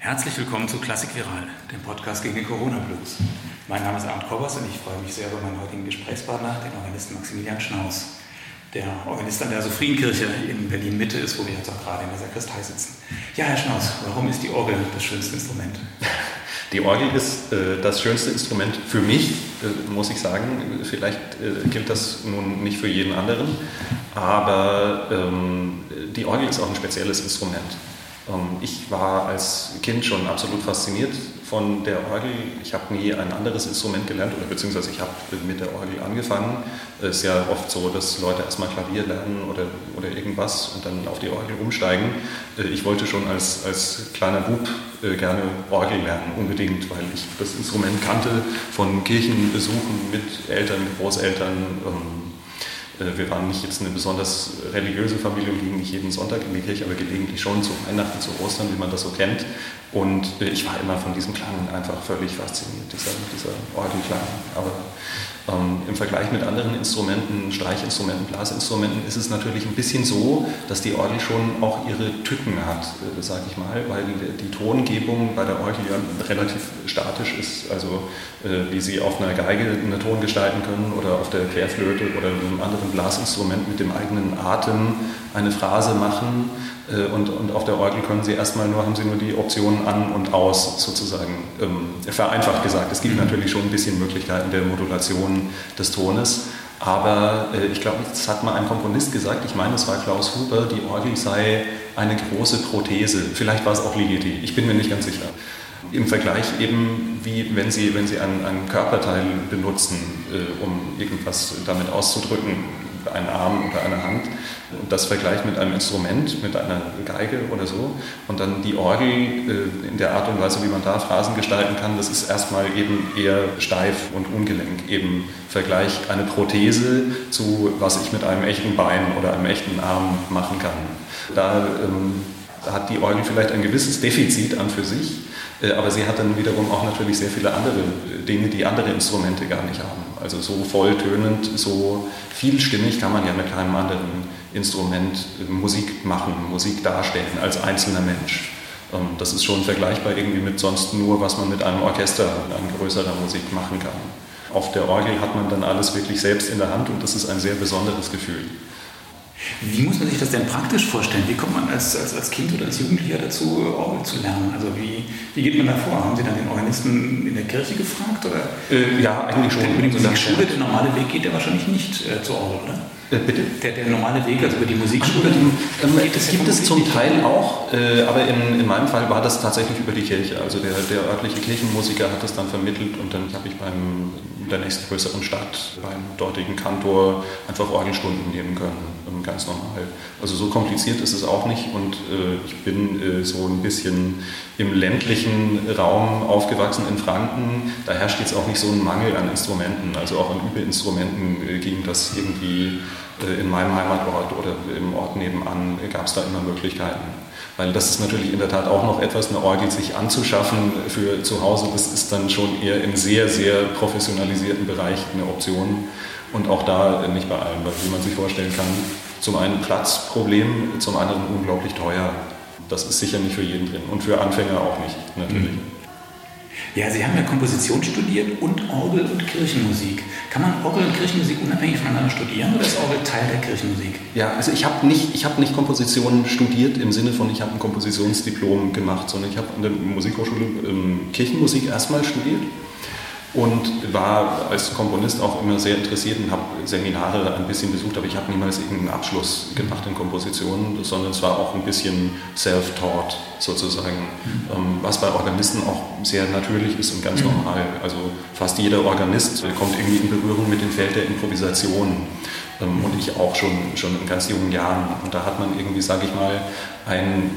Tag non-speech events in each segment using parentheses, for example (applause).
Herzlich willkommen zu Klassik Viral, dem Podcast gegen den Corona-Blues. Mein Name ist Arndt Kobbers und ich freue mich sehr über meinen heutigen Gesprächspartner, den Organisten Maximilian Schnaus. Der Organist an der Sophrienkirche in Berlin-Mitte ist, wo wir jetzt auch gerade in der Sakristei sitzen. Ja, Herr Schnaus, warum ist die Orgel das schönste Instrument? (laughs) Die Orgel ist äh, das schönste Instrument für mich, äh, muss ich sagen. Vielleicht äh, gilt das nun nicht für jeden anderen, aber ähm, die Orgel ist auch ein spezielles Instrument. Ähm, ich war als Kind schon absolut fasziniert von der Orgel. Ich habe nie ein anderes Instrument gelernt oder beziehungsweise ich habe mit der Orgel angefangen. Es ist ja oft so, dass Leute erstmal Klavier lernen oder, oder irgendwas und dann auf die Orgel umsteigen. Äh, ich wollte schon als, als kleiner Bub äh, gerne Orgel lernen, unbedingt, weil ich das Instrument kannte von Kirchenbesuchen mit Eltern, Großeltern. Äh, wir waren nicht jetzt eine besonders religiöse Familie und gingen nicht jeden Sonntag in die Kirche, aber gelegentlich schon zu Weihnachten, zu Ostern, wie man das so kennt. Und äh, ich war immer von diesem Klang einfach völlig fasziniert, dieser, dieser Orgelklang. Aber ähm, Im Vergleich mit anderen Instrumenten, Streichinstrumenten, Blasinstrumenten, ist es natürlich ein bisschen so, dass die Orgel schon auch ihre Tücken hat, äh, sage ich mal, weil die Tongebung bei der Orgel ja relativ statisch ist. Also äh, wie Sie auf einer Geige eine Ton gestalten können oder auf der Querflöte oder einem anderen Blasinstrument mit dem eigenen Atem eine Phrase machen und, und auf der Orgel können Sie erstmal nur, haben Sie nur die Optionen an und aus sozusagen. Ähm, vereinfacht gesagt, es gibt mhm. natürlich schon ein bisschen Möglichkeiten der Modulation des Tones. Aber äh, ich glaube, das hat mal ein Komponist gesagt, ich meine, es war Klaus Huber, die Orgel sei eine große Prothese. Vielleicht war es auch Ligeti, ich bin mir nicht ganz sicher. Im Vergleich eben, wie wenn Sie, wenn Sie einen, einen Körperteil benutzen, äh, um irgendwas damit auszudrücken, einen Arm oder eine Hand und das vergleicht mit einem Instrument, mit einer Geige oder so und dann die Orgel äh, in der Art und Weise, wie man da Phrasen gestalten kann, das ist erstmal eben eher steif und ungelenk, eben Vergleich eine Prothese zu was ich mit einem echten Bein oder einem echten Arm machen kann. Da ähm, hat die Orgel vielleicht ein gewisses Defizit an für sich, äh, aber sie hat dann wiederum auch natürlich sehr viele andere äh, Dinge, die andere Instrumente gar nicht haben. Also so volltönend, so vielstimmig kann man ja mit keinem anderen Instrument äh, Musik machen, Musik darstellen als einzelner Mensch. Ähm, das ist schon vergleichbar irgendwie mit sonst nur, was man mit einem Orchester, an größerer Musik machen kann. Auf der Orgel hat man dann alles wirklich selbst in der Hand und das ist ein sehr besonderes Gefühl. Wie muss man sich das denn praktisch vorstellen? Wie kommt man als, als, als Kind oder als Jugendlicher dazu, Orgel zu lernen? Also wie, wie geht man da vor? Haben Sie dann den Organisten in der Kirche gefragt? Oder? Äh, ja, eigentlich schon. Über die Musikschule, der normale Weg geht ja wahrscheinlich nicht äh, zur Orgel, oder? Äh, bitte? Der, der, normale Weg, also über die Musikschule. Ach, ähm, das gibt es zum Teil auch, äh, aber in, in meinem Fall war das tatsächlich über die Kirche. Also der, der örtliche Kirchenmusiker hat das dann vermittelt und dann habe ich beim der nächstgrößeren Stadt beim dortigen Kantor einfach Orgelstunden nehmen können, ganz normal. Also so kompliziert ist es auch nicht und äh, ich bin äh, so ein bisschen im ländlichen Raum aufgewachsen in Franken. Da herrscht jetzt auch nicht so ein Mangel an Instrumenten, also auch an Übeinstrumenten äh, ging das irgendwie äh, in meinem Heimatort oder im Ort nebenan gab es da immer Möglichkeiten. Weil das ist natürlich in der Tat auch noch etwas, eine Orgel sich anzuschaffen für zu Hause, das ist dann schon eher im sehr, sehr professionalisierten Bereich eine Option. Und auch da nicht bei allen, weil wie man sich vorstellen kann, zum einen Platzproblem, zum anderen unglaublich teuer. Das ist sicher nicht für jeden drin und für Anfänger auch nicht, natürlich. Mhm. Ja, Sie haben ja Komposition studiert und Orgel und Kirchenmusik. Kann man Orgel und Kirchenmusik unabhängig voneinander studieren oder ist Orgel Teil der Kirchenmusik? Ja, also ich habe nicht, hab nicht Komposition studiert im Sinne von, ich habe ein Kompositionsdiplom gemacht, sondern ich habe an der Musikhochschule ähm, Kirchenmusik erstmal studiert und war als Komponist auch immer sehr interessiert und habe Seminare ein bisschen besucht, aber ich habe niemals irgendeinen Abschluss gemacht in Kompositionen, sondern es war auch ein bisschen self-taught sozusagen, mhm. was bei Organisten auch sehr natürlich ist und ganz mhm. normal. Also fast jeder Organist kommt irgendwie in Berührung mit dem Feld der Improvisation ähm, und ich auch schon, schon in ganz jungen Jahren. Und da hat man irgendwie, sage ich mal, ein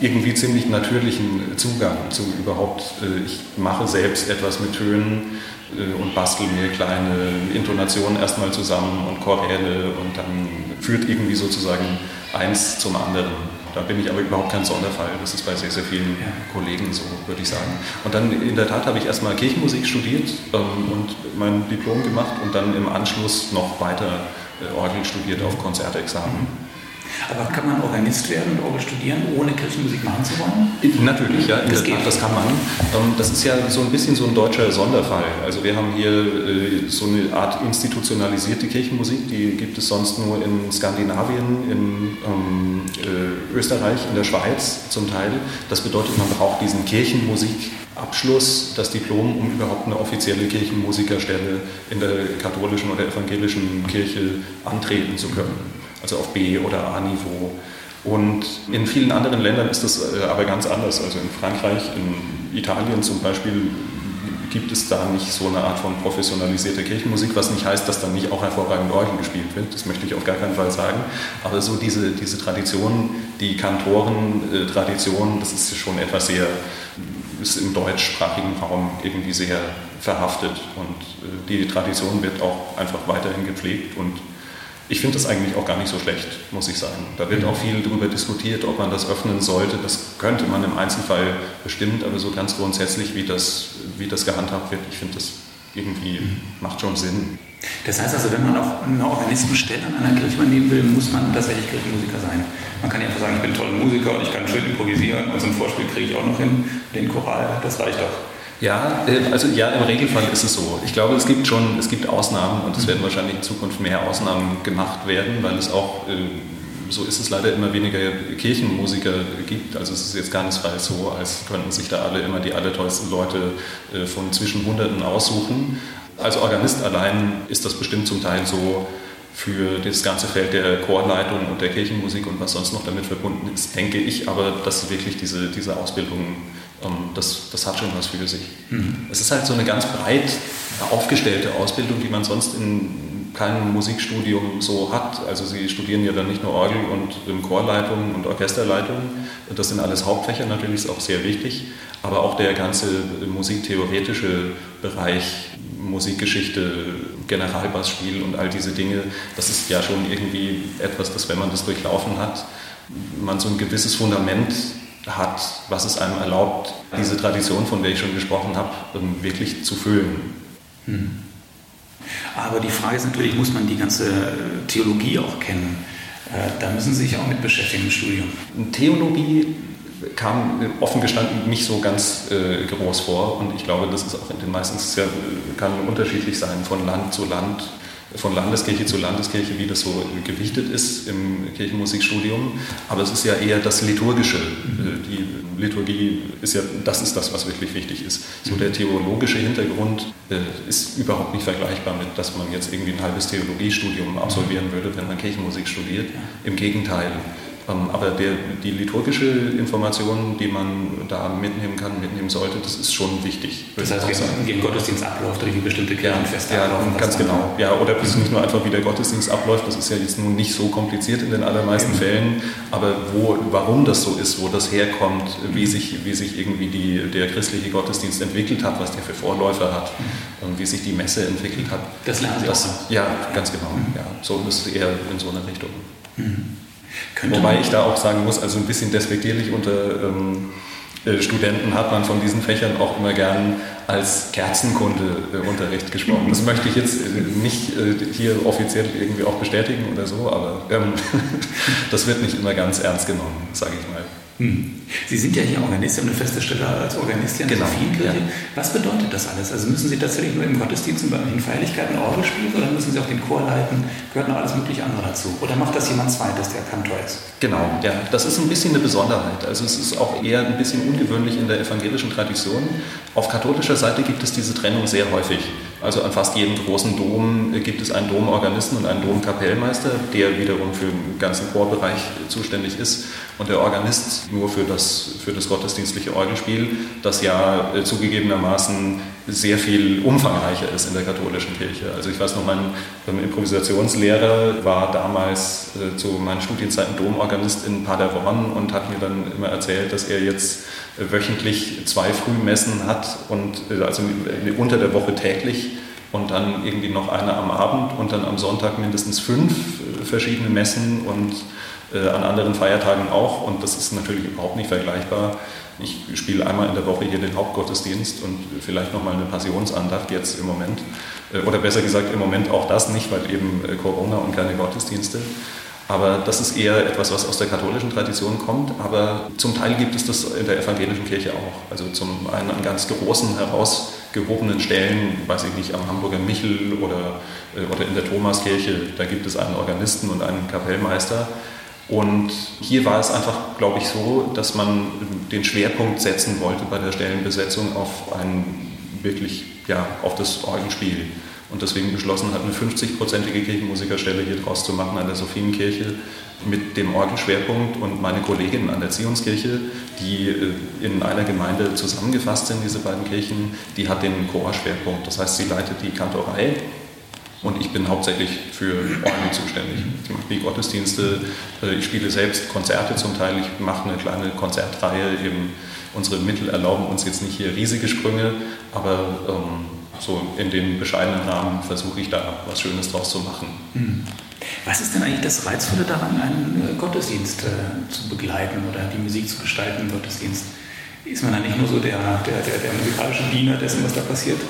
irgendwie ziemlich natürlichen Zugang zu überhaupt, äh, ich mache selbst etwas mit Tönen äh, und bastel mir kleine Intonationen erstmal zusammen und Choräle und dann führt irgendwie sozusagen eins zum anderen. Da bin ich aber überhaupt kein Sonderfall. Das ist bei sehr, sehr vielen Kollegen so, würde ich sagen. Und dann in der Tat habe ich erstmal Kirchenmusik studiert ähm, und mein Diplom gemacht und dann im Anschluss noch weiter äh, Orgel studiert auf Konzertexamen. Aber kann man Organist werden und Orgel studieren, ohne Kirchenmusik machen zu wollen? Natürlich, ja, das, geht. das kann man. Ähm, das ist ja so ein bisschen so ein deutscher Sonderfall. Also wir haben hier äh, so eine Art institutionalisierte Kirchenmusik, die gibt es sonst nur in Skandinavien, in ähm, äh, Österreich, in der Schweiz zum Teil. Das bedeutet, man braucht diesen Kirchenmusikabschluss, das Diplom, um überhaupt eine offizielle Kirchenmusikerstelle in der katholischen oder evangelischen Kirche antreten zu können also auf B- oder A-Niveau. Und in vielen anderen Ländern ist das äh, aber ganz anders. Also in Frankreich, in Italien zum Beispiel gibt es da nicht so eine Art von professionalisierter Kirchenmusik, was nicht heißt, dass dann nicht auch hervorragend Orgel gespielt wird. Das möchte ich auf gar keinen Fall sagen. Aber so diese, diese Tradition, die Kantoren-Tradition, das ist schon etwas sehr, ist im deutschsprachigen Raum irgendwie sehr verhaftet. Und äh, die Tradition wird auch einfach weiterhin gepflegt und ich finde das eigentlich auch gar nicht so schlecht, muss ich sagen. Da wird auch viel darüber diskutiert, ob man das öffnen sollte. Das könnte man im Einzelfall bestimmt, aber so ganz grundsätzlich, wie das, wie das gehandhabt wird, ich finde das irgendwie macht schon Sinn. Das heißt also, wenn man auch eine Organistenstelle an einer Kirche nehmen will, muss man tatsächlich Kirchenmusiker sein. Man kann ja einfach sagen, ich bin toller Musiker und ich kann schön improvisieren und so ein Vorspiel kriege ich auch noch hin, den Choral, das reicht doch. Ja, äh, also ja, im Regelfall ist es so. Ich glaube, es gibt schon, es gibt Ausnahmen und es werden wahrscheinlich in Zukunft mehr Ausnahmen gemacht werden, weil es auch, äh, so ist es leider immer weniger Kirchenmusiker gibt. Also es ist jetzt keinesfalls so, als könnten sich da alle immer die allertollsten Leute äh, von zwischen Hunderten aussuchen. Als Organist allein ist das bestimmt zum Teil so, für das ganze Feld der Chorleitung und der Kirchenmusik und was sonst noch damit verbunden ist, denke ich aber, dass wirklich diese, diese Ausbildung ähm, das, das hat schon was für sich. Mhm. Es ist halt so eine ganz breit aufgestellte Ausbildung, die man sonst in keinem Musikstudium so hat. Also Sie studieren ja dann nicht nur Orgel und Chorleitung und Orchesterleitung. Das sind alles Hauptfächer, natürlich ist auch sehr wichtig. Aber auch der ganze musiktheoretische Bereich, Musikgeschichte, Generalbassspiel und all diese Dinge, das ist ja schon irgendwie etwas, das, wenn man das durchlaufen hat, man so ein gewisses Fundament hat, was es einem erlaubt, diese Tradition, von der ich schon gesprochen habe, ähm, wirklich zu füllen. Hm. Aber die Frage ist natürlich, muss man die ganze Theologie auch kennen? Äh, da müssen Sie sich auch mit beschäftigen im Studium. Theologie kam offen gestanden nicht so ganz äh, groß vor und ich glaube, das ist auch in den meisten, kann unterschiedlich sein von Land zu Land von Landeskirche zu Landeskirche, wie das so gewichtet ist im Kirchenmusikstudium. Aber es ist ja eher das Liturgische. Mhm. Die Liturgie ist ja, das ist das, was wirklich wichtig ist. So der theologische Hintergrund äh, ist überhaupt nicht vergleichbar mit, dass man jetzt irgendwie ein halbes Theologiestudium absolvieren würde, wenn man Kirchenmusik studiert. Im Gegenteil. Ähm, aber der, die liturgische Information, die man da mitnehmen kann, mitnehmen sollte, das ist schon wichtig. Das heißt, wie im Gottesdienst abläuft oder wie bestimmte Kirchenfeste ja, ablaufen. ganz genau. Ja, oder nicht nur einfach, wie der Gottesdienst abläuft, das ist ja jetzt nun nicht so kompliziert in den allermeisten ja. Fällen, aber wo, warum das so ist, wo das herkommt, wie sich, wie sich irgendwie die, der christliche Gottesdienst entwickelt hat, was der für Vorläufer hat mhm. und wie sich die Messe entwickelt hat. Das lernen Sie das, auch. Ja, ganz genau. Mhm. Ja, so ist es eher in so eine Richtung. Mhm. Könnte Wobei ich da auch sagen muss, also ein bisschen despektierlich unter ähm, äh, Studenten hat man von diesen Fächern auch immer gern als Kerzenkundeunterricht äh, gesprochen. Das möchte ich jetzt äh, nicht äh, hier offiziell irgendwie auch bestätigen oder so, aber ähm, (laughs) das wird nicht immer ganz ernst genommen, sage ich mal. Hm. Sie sind ja hier Organist, Sie haben eine feste Stelle als Organist hier in genau. der Sophienkirche. Ja. Was bedeutet das alles? Also müssen Sie tatsächlich nur im Gottesdienst und bei den Feierlichkeiten Orgel spielen oder müssen Sie auch den Chor leiten? Gehört noch alles mögliche andere dazu? Oder macht das jemand zweites, der Kantor ist? Genau, ja. Das ist ein bisschen eine Besonderheit. Also es ist auch eher ein bisschen ungewöhnlich in der evangelischen Tradition. Auf katholischer Seite gibt es diese Trennung sehr häufig. Also an fast jedem großen Dom gibt es einen Domorganisten und einen Domkapellmeister, der wiederum für den ganzen Chorbereich zuständig ist. Und der Organist nur für das, für das gottesdienstliche Orgelspiel, das ja äh, zugegebenermaßen sehr viel umfangreicher ist in der katholischen Kirche. Also ich weiß noch, mein Improvisationslehrer war damals äh, zu meinen Studienzeiten Domorganist in Paderborn und hat mir dann immer erzählt, dass er jetzt wöchentlich zwei Frühmessen hat und äh, also unter der Woche täglich und dann irgendwie noch eine am Abend und dann am Sonntag mindestens fünf äh, verschiedene Messen und äh, an anderen Feiertagen auch und das ist natürlich überhaupt nicht vergleichbar. Ich spiele einmal in der Woche hier den Hauptgottesdienst und vielleicht nochmal eine Passionsandacht jetzt im Moment. Oder besser gesagt im Moment auch das nicht, weil eben Corona und keine Gottesdienste. Aber das ist eher etwas, was aus der katholischen Tradition kommt. Aber zum Teil gibt es das in der evangelischen Kirche auch. Also zum einen an ganz großen, herausgehobenen Stellen, weiß ich nicht, am Hamburger Michel oder, äh, oder in der Thomaskirche, da gibt es einen Organisten und einen Kapellmeister. Und hier war es einfach, glaube ich, so, dass man den Schwerpunkt setzen wollte bei der Stellenbesetzung auf ein wirklich, ja, auf das Orgelspiel und deswegen beschlossen hat, eine 50-prozentige Kirchenmusikerstelle hier draus zu machen an der Sophienkirche mit dem Orgelschwerpunkt und meine Kollegin an der Zionskirche, die äh, in einer Gemeinde zusammengefasst sind, diese beiden Kirchen, die hat den Chorschwerpunkt. Das heißt, sie leitet die Kantorei und ich bin hauptsächlich für Orgel zuständig. Ich mache die Gottesdienste, äh, ich spiele selbst Konzerte zum Teil, ich mache eine kleine Konzertreihe. Eben unsere Mittel erlauben uns jetzt nicht hier riesige Sprünge, aber ähm, so in den bescheidenen Rahmen versuche ich da was Schönes draus zu machen. Mhm. Was ist denn eigentlich das Reizvolle daran, einen äh, Gottesdienst äh, zu begleiten oder die Musik zu gestalten im Gottesdienst? Ist man da nicht nur so der, der, der, der musikalische Diener dessen, was da passiert?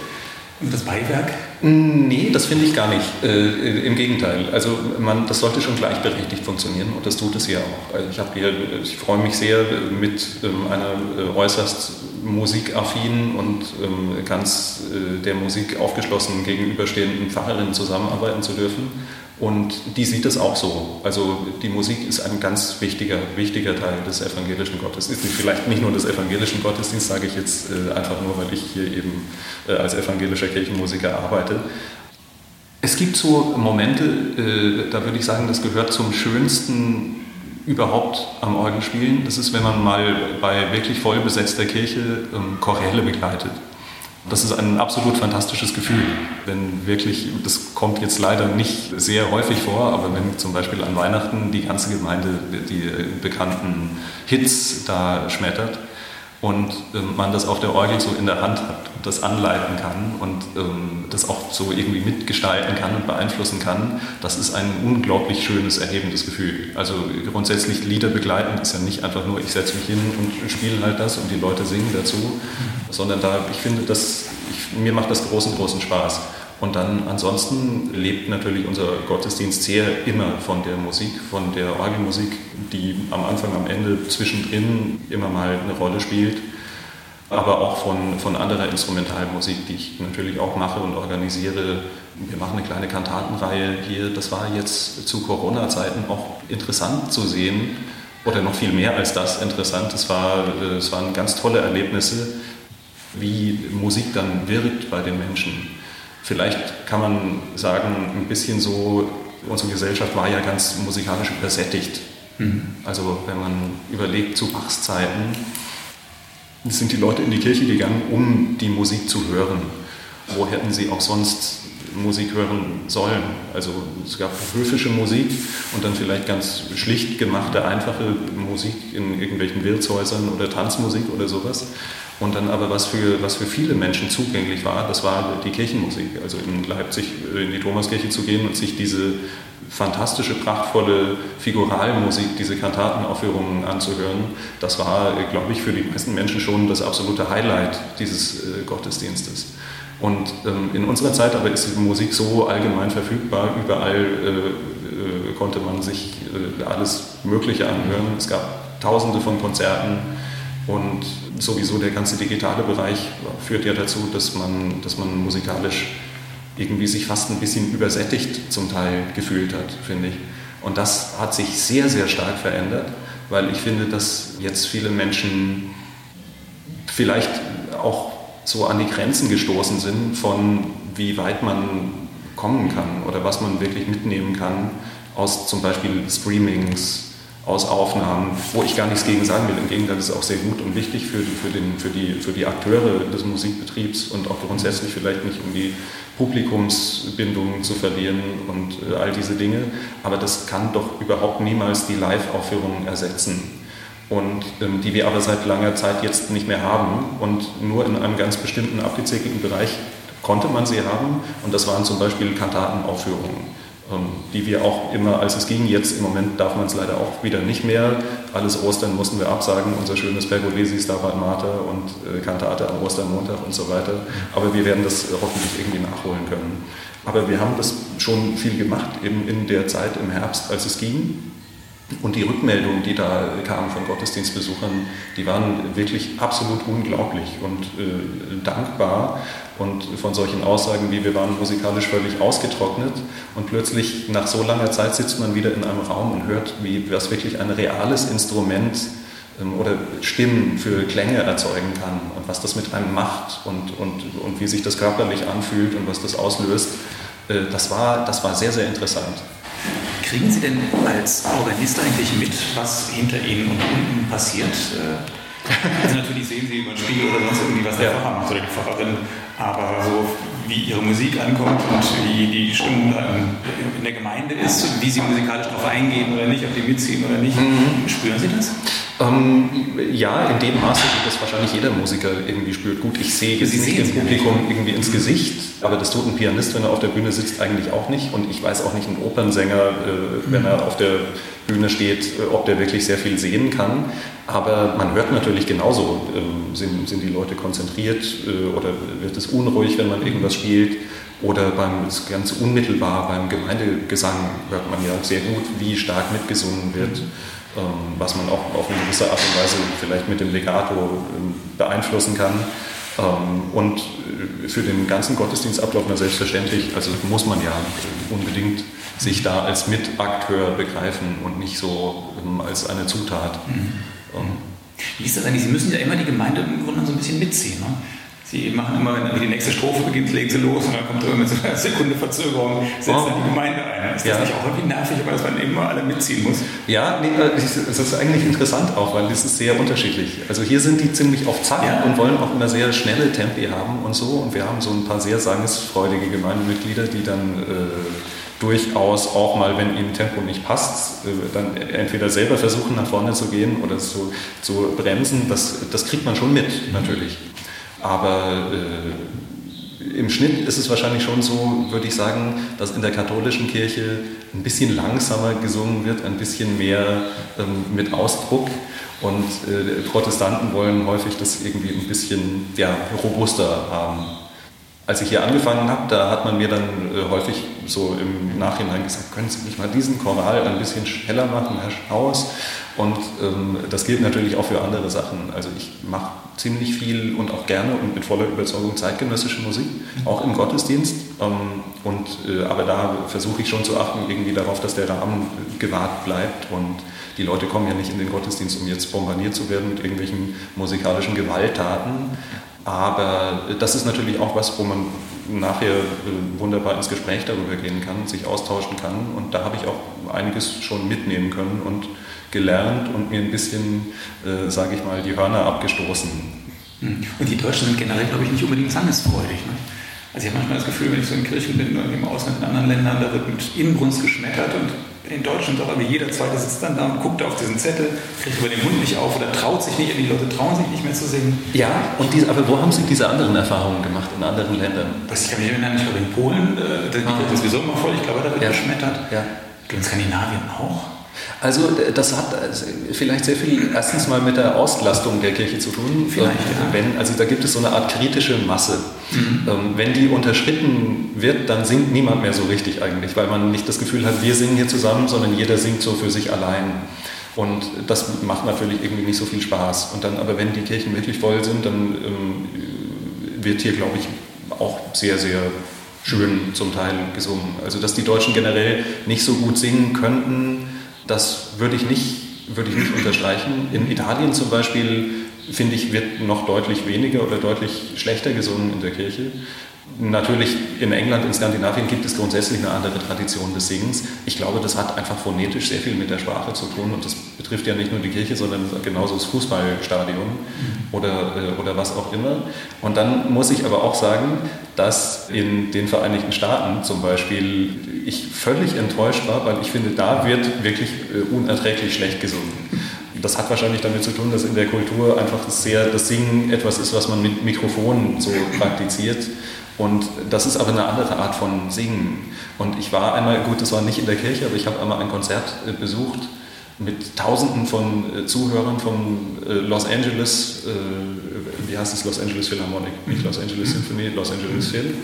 Das Beiwerk? Nee, das finde ich gar nicht. Äh, Im Gegenteil. Also man, das sollte schon gleichberechtigt funktionieren und das tut es ja auch. Also ich, hier, ich freue mich sehr, mit ähm, einer äh, äußerst musikaffinen und ähm, ganz äh, der Musik aufgeschlossenen gegenüberstehenden Pfarrerin zusammenarbeiten zu dürfen. Und die sieht es auch so. Also die Musik ist ein ganz wichtiger, wichtiger Teil des evangelischen Gottesdienstes. Vielleicht nicht nur des evangelischen Gottesdienstes, sage ich jetzt äh, einfach nur, weil ich hier eben äh, als evangelischer Kirchenmusiker arbeite. Es gibt so Momente, äh, da würde ich sagen, das gehört zum schönsten überhaupt am Orgelspielen. Das ist, wenn man mal bei wirklich voll besetzter Kirche ähm, Choräle begleitet. Das ist ein absolut fantastisches Gefühl, wenn wirklich, das kommt jetzt leider nicht sehr häufig vor, aber wenn zum Beispiel an Weihnachten die ganze Gemeinde die bekannten Hits da schmettert und ähm, man das auf der Orgel so in der Hand hat und das anleiten kann und ähm, das auch so irgendwie mitgestalten kann und beeinflussen kann, das ist ein unglaublich schönes, erhebendes Gefühl. Also grundsätzlich Lieder begleiten ist ja nicht einfach nur, ich setze mich hin und spiele halt das und die Leute singen dazu, sondern da, ich finde, das, ich, mir macht das großen, großen Spaß. Und dann ansonsten lebt natürlich unser Gottesdienst sehr immer von der Musik, von der Orgelmusik, die am Anfang, am Ende, zwischendrin immer mal eine Rolle spielt, aber auch von, von anderer Instrumentalmusik, die ich natürlich auch mache und organisiere. Wir machen eine kleine Kantatenreihe hier. Das war jetzt zu Corona-Zeiten auch interessant zu sehen, oder noch viel mehr als das interessant. Es, war, es waren ganz tolle Erlebnisse, wie Musik dann wirkt bei den Menschen Vielleicht kann man sagen, ein bisschen so, unsere Gesellschaft war ja ganz musikalisch übersättigt. Mhm. Also wenn man überlegt, zu Bachs Zeiten sind die Leute in die Kirche gegangen, um die Musik zu hören. Wo hätten sie auch sonst Musik hören sollen? Also es gab höfische Musik und dann vielleicht ganz schlicht gemachte, einfache Musik in irgendwelchen Wirtshäusern oder Tanzmusik oder sowas. Und dann aber, was für, was für viele Menschen zugänglich war, das war die Kirchenmusik. Also in Leipzig in die Thomaskirche zu gehen und sich diese fantastische, prachtvolle Figuralmusik, diese Kantatenaufführungen anzuhören, das war, glaube ich, für die meisten Menschen schon das absolute Highlight dieses äh, Gottesdienstes. Und ähm, in unserer Zeit aber ist die Musik so allgemein verfügbar, überall äh, äh, konnte man sich äh, alles Mögliche anhören. Es gab tausende von Konzerten und sowieso der ganze digitale Bereich führt ja dazu, dass man, dass man musikalisch irgendwie sich fast ein bisschen übersättigt zum Teil gefühlt hat, finde ich. Und das hat sich sehr, sehr stark verändert, weil ich finde, dass jetzt viele Menschen vielleicht auch so an die Grenzen gestoßen sind von wie weit man kommen kann oder was man wirklich mitnehmen kann aus zum Beispiel Streamings, aus Aufnahmen, wo ich gar nichts gegen sagen will. Im Gegenteil, das ist auch sehr gut und wichtig für die, für, den, für, die, für die Akteure des Musikbetriebs und auch grundsätzlich vielleicht nicht um die Publikumsbindungen zu verlieren und äh, all diese Dinge. Aber das kann doch überhaupt niemals die Live-Aufführungen ersetzen. Und ähm, die wir aber seit langer Zeit jetzt nicht mehr haben und nur in einem ganz bestimmten abgezirkelten Bereich konnte man sie haben und das waren zum Beispiel Kantatenaufführungen die wir auch immer, als es ging, jetzt im Moment darf man es leider auch wieder nicht mehr. Alles Ostern mussten wir absagen, unser schönes Pergolesi Stabat Mater und äh, Kantate am Ostermontag und so weiter. Aber wir werden das hoffentlich irgendwie nachholen können. Aber wir haben das schon viel gemacht, eben in der Zeit im Herbst, als es ging. Und die Rückmeldungen, die da kamen von Gottesdienstbesuchern, die waren wirklich absolut unglaublich und äh, dankbar. Und von solchen Aussagen wie wir waren musikalisch völlig ausgetrocknet und plötzlich nach so langer Zeit sitzt man wieder in einem Raum und hört, wie was wirklich ein reales Instrument ähm, oder Stimmen für Klänge erzeugen kann und was das mit einem macht und, und, und wie sich das körperlich anfühlt und was das auslöst. Äh, das war, das war sehr, sehr interessant. Kriegen Sie denn als Organist eigentlich mit, was hinter Ihnen und unten passiert? Also natürlich sehen Sie über den Spiegel oder sonst irgendwie, was der Pfarrer macht oder die Pfarrerin, aber so wie Ihre Musik ankommt und wie die Stimmung in der Gemeinde ist, wie Sie musikalisch darauf eingehen oder nicht, ob die mitziehen oder nicht, mhm. spüren Sie das? Ähm, ja, in dem Maße, wie das wahrscheinlich jeder Musiker irgendwie spürt. Gut, ich sehe jetzt nicht dem Publikum irgendwie ins Gesicht, aber das tut ein Pianist, wenn er auf der Bühne sitzt, eigentlich auch nicht. Und ich weiß auch nicht, ein Opernsänger, äh, wenn er auf der Bühne steht, äh, ob der wirklich sehr viel sehen kann. Aber man hört natürlich genauso, äh, sind, sind die Leute konzentriert äh, oder wird es unruhig, wenn man irgendwas spielt. Oder beim, ganz unmittelbar beim Gemeindegesang hört man ja sehr gut, wie stark mitgesungen wird. Ähm, was man auch auf eine gewisse Art und Weise vielleicht mit dem Legato ähm, beeinflussen kann. Ähm, und äh, für den ganzen Gottesdienstablauf, na selbstverständlich, also muss man ja unbedingt sich da als Mitakteur begreifen und nicht so als eine Zutat. Mhm. Wie ist das eigentlich? Sie müssen ja immer die Gemeinde im Grunde so ein bisschen mitziehen. Ne? Sie machen immer, wenn die nächste Strophe beginnt, legen sie los und dann kommt immer mit so einer Sekunde Verzögerung, setzt oh. dann die Gemeinde ein. Ist das ja. nicht auch irgendwie nervig, aber dass man immer alle mitziehen muss? Ja, nee, äh, das ist eigentlich interessant auch, weil das ist sehr unterschiedlich. Also hier sind die ziemlich auf Zack ja. und wollen auch immer sehr schnelle Tempi haben und so. Und wir haben so ein paar sehr sangesfreudige Gemeindemitglieder, die dann äh, durchaus auch mal, wenn ihnen Tempo nicht passt, äh, dann entweder selber versuchen nach vorne zu gehen oder zu, zu bremsen. Das, das kriegt man schon mit, natürlich. Aber äh, im Schnitt ist es wahrscheinlich schon so, würde ich sagen, dass in der katholischen Kirche ein bisschen langsamer gesungen wird, ein bisschen mehr ähm, mit Ausdruck. Und äh, Protestanten wollen häufig das irgendwie ein bisschen ja, robuster haben. Als ich hier angefangen habe, da hat man mir dann äh, häufig so im Nachhinein gesagt, können Sie nicht mal diesen Choral ein bisschen schneller machen, Herr Strauß? Und ähm, das gilt natürlich auch für andere Sachen. Also ich mache ziemlich viel und auch gerne und mit voller Überzeugung zeitgenössische Musik, auch im Gottesdienst. Ähm, und, äh, aber da versuche ich schon zu achten, irgendwie darauf, dass der Rahmen gewahrt bleibt und die Leute kommen ja nicht in den Gottesdienst, um jetzt bombardiert zu werden mit irgendwelchen musikalischen Gewalttaten. Aber das ist natürlich auch was, wo man nachher äh, wunderbar ins Gespräch darüber gehen kann, sich austauschen kann. Und da habe ich auch einiges schon mitnehmen können und gelernt und mir ein bisschen, äh, sage ich mal, die Hörner abgestoßen. Hm. Und die Deutschen sind generell, glaube ich, nicht unbedingt sangesfreudig. Ne? Also ich habe manchmal das Gefühl, wenn ich so in Kirchen bin oder im Ausland in anderen Ländern, da wird mit Inbrunst geschmettert und in Deutschland doch aber jeder Zweite sitzt dann da und guckt auf diesen Zettel, kriegt über den Mund nicht auf oder traut sich nicht, die Leute trauen sich nicht mehr zu singen. Ja, und diese, aber wo haben Sie diese anderen Erfahrungen gemacht in anderen Ländern? Das, ich kann mich erinnern, ich glaube in Polen, äh, da ah. das sowieso immer voll, ich glaube, da wird ja. geschmettert. Ja. In Skandinavien auch. Also das hat also, vielleicht sehr viel erstens mal mit der Auslastung der Kirche zu tun. Vielleicht, ja. wenn, also da gibt es so eine Art kritische Masse. Mhm. Ähm, wenn die unterschritten wird, dann singt niemand mehr so richtig eigentlich, weil man nicht das Gefühl hat, wir singen hier zusammen, sondern jeder singt so für sich allein. Und das macht natürlich irgendwie nicht so viel Spaß. Und dann aber, wenn die Kirchen wirklich voll sind, dann ähm, wird hier, glaube ich, auch sehr, sehr schön zum Teil gesungen. Also dass die Deutschen generell nicht so gut singen könnten, das würde ich nicht, würde ich nicht unterstreichen. In Italien zum Beispiel, finde ich, wird noch deutlich weniger oder deutlich schlechter gesungen in der Kirche. Natürlich in England, in Skandinavien gibt es grundsätzlich eine andere Tradition des Singens. Ich glaube, das hat einfach phonetisch sehr viel mit der Sprache zu tun und das betrifft ja nicht nur die Kirche, sondern genauso das Fußballstadion oder, äh, oder was auch immer. Und dann muss ich aber auch sagen, dass in den Vereinigten Staaten zum Beispiel ich völlig enttäuscht war, weil ich finde, da wird wirklich äh, unerträglich schlecht gesungen. Das hat wahrscheinlich damit zu tun, dass in der Kultur einfach sehr das Singen etwas ist, was man mit Mikrofonen so praktiziert. Und das ist aber eine andere Art von Singen. Und ich war einmal, gut, das war nicht in der Kirche, aber ich habe einmal ein Konzert äh, besucht mit Tausenden von äh, Zuhörern von äh, Los Angeles, wie heißt es, Los Angeles Philharmonic, nicht Los Angeles Symphony, Los Angeles Phil,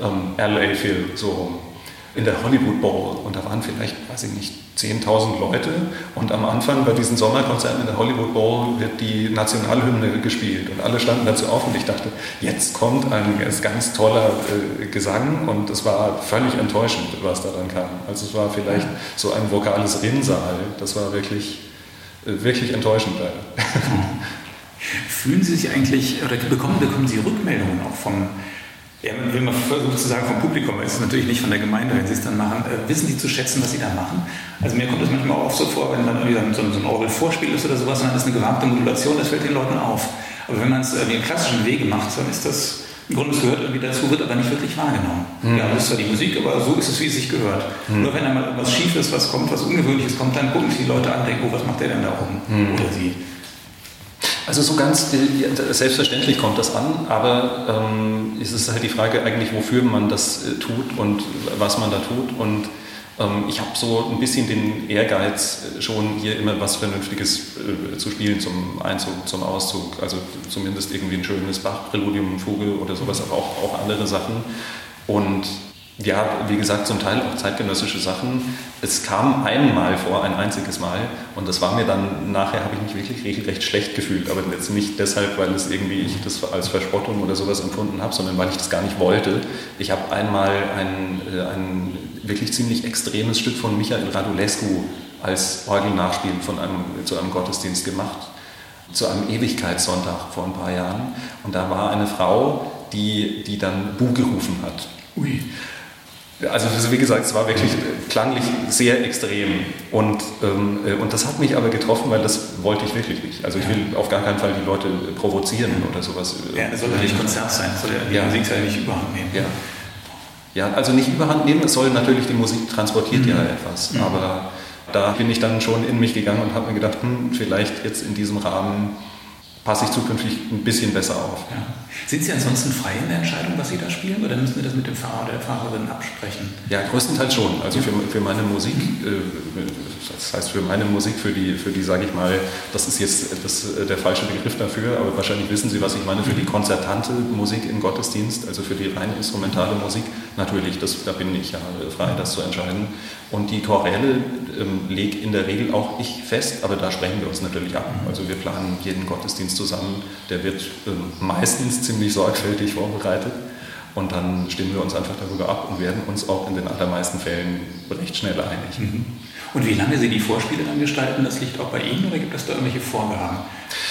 ähm, LA Phil, so rum. In der Hollywood Bowl. Und da waren vielleicht, weiß ich nicht, 10.000 Leute und am Anfang bei diesen Sommerkonzerten in der Hollywood Bowl wird die Nationalhymne gespielt und alle standen dazu auf und ich dachte, jetzt kommt ein ganz toller äh, Gesang und es war völlig enttäuschend, was da dann kam. Also es war vielleicht so ein vokales Rinnsal, das war wirklich, äh, wirklich enttäuschend leider. Fühlen Sie sich eigentlich, oder bekommen, bekommen Sie Rückmeldungen auch vom ja, wenn man versucht zu sagen vom Publikum, ist es natürlich nicht von der Gemeinde, wenn sie es dann machen, äh, wissen die zu schätzen, was sie da machen? Also mir kommt es manchmal auch so vor, wenn dann irgendwie so ein, so ein Orgelvorspiel ist oder sowas, und dann ist eine gewagte Modulation, das fällt den Leuten auf. Aber wenn man es irgendwie im klassischen Wege macht, dann ist das, im Grunde es gehört irgendwie dazu, wird aber nicht wirklich wahrgenommen. Mhm. Ja, das ist zwar die Musik, aber so ist es, wie es sich gehört. Mhm. Nur wenn da mal irgendwas Schiefes, was kommt, was Ungewöhnliches kommt, dann gucken sich die Leute an und denken, oh, was macht der denn da oben? Mhm. Oder sie. Also so ganz äh, selbstverständlich kommt das an, aber ähm, es ist halt die Frage eigentlich, wofür man das äh, tut und was man da tut. Und ähm, ich habe so ein bisschen den Ehrgeiz, äh, schon hier immer was Vernünftiges äh, zu spielen zum Einzug, zum Auszug. Also zumindest irgendwie ein schönes Bach-Präludium, Fuge oder sowas, aber auch, auch andere Sachen. Und ja, wie gesagt, zum Teil auch zeitgenössische Sachen. Es kam einmal vor, ein einziges Mal, und das war mir dann, nachher habe ich mich wirklich regelrecht schlecht gefühlt, aber jetzt nicht deshalb, weil es irgendwie ich das als Verspottung oder sowas empfunden habe, sondern weil ich das gar nicht wollte. Ich habe einmal ein, äh, ein wirklich ziemlich extremes Stück von Michael Radulescu als Orgelnachspiel von einem, zu einem Gottesdienst gemacht, zu einem Ewigkeitssonntag vor ein paar Jahren. Und da war eine Frau, die, die dann Bu gerufen hat. Ui. Also wie gesagt, es war wirklich klanglich sehr extrem und, ähm, äh, und das hat mich aber getroffen, weil das wollte ich wirklich nicht. Also ich will auf gar keinen Fall die Leute provozieren oder sowas. Ja, es soll ja nicht Konzert sein, soll ja, die ja. Musik soll ja nicht überhand nehmen. Ja. ja, also nicht überhand nehmen, es soll natürlich, die Musik transportiert mhm. ja etwas, mhm. aber da bin ich dann schon in mich gegangen und habe mir gedacht, hm, vielleicht jetzt in diesem Rahmen passe ich zukünftig ein bisschen besser auf. Ja. Sind Sie ansonsten frei in der Entscheidung, was Sie da spielen, oder müssen Sie das mit dem Fahrer oder der Fahrerin absprechen? Ja, größtenteils schon. Also für, für meine Musik, äh, das heißt für meine Musik, für die, für die sage ich mal, das ist jetzt das, der falsche Begriff dafür, aber wahrscheinlich wissen Sie, was ich meine, für die konzertante Musik im Gottesdienst, also für die rein instrumentale Musik, natürlich, das, da bin ich ja frei, das zu entscheiden. Und die Choräle ähm, lege in der Regel auch ich fest, aber da sprechen wir uns natürlich ab. Also wir planen jeden Gottesdienst zusammen, der wird ähm, meistens ziemlich sorgfältig vorbereitet und dann stimmen wir uns einfach darüber ab und werden uns auch in den allermeisten Fällen recht schnell einig. Mhm. Und wie lange Sie die Vorspiele dann gestalten, das liegt auch bei Ihnen oder gibt es da irgendwelche Vorgaben?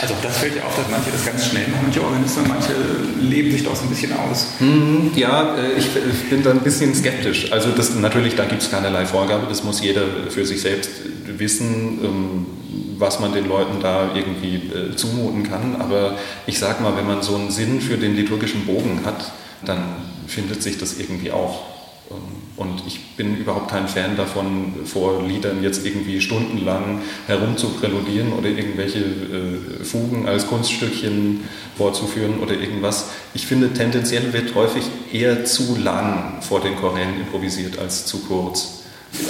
Also das fällt ja auf, dass manche das ganz schnell machen, manche Organisten, manche leben sich doch so ein bisschen aus. Mhm, ja, äh, ich, bin da ein bisschen skeptisch. Also das, natürlich, da gibt es keinerlei Vorgabe, das muss jeder für sich selbst wissen, ähm, was man den Leuten da irgendwie äh, zumuten kann. Aber ich sage mal, wenn man so einen Sinn für den liturgischen Bogen hat, dann findet sich das irgendwie auch. Und ich bin überhaupt kein Fan davon, vor Liedern jetzt irgendwie stundenlang herumzupräludieren oder irgendwelche äh, Fugen als Kunststückchen vorzuführen oder irgendwas. Ich finde, tendenziell wird häufig eher zu lang vor den Chorälen improvisiert als zu kurz.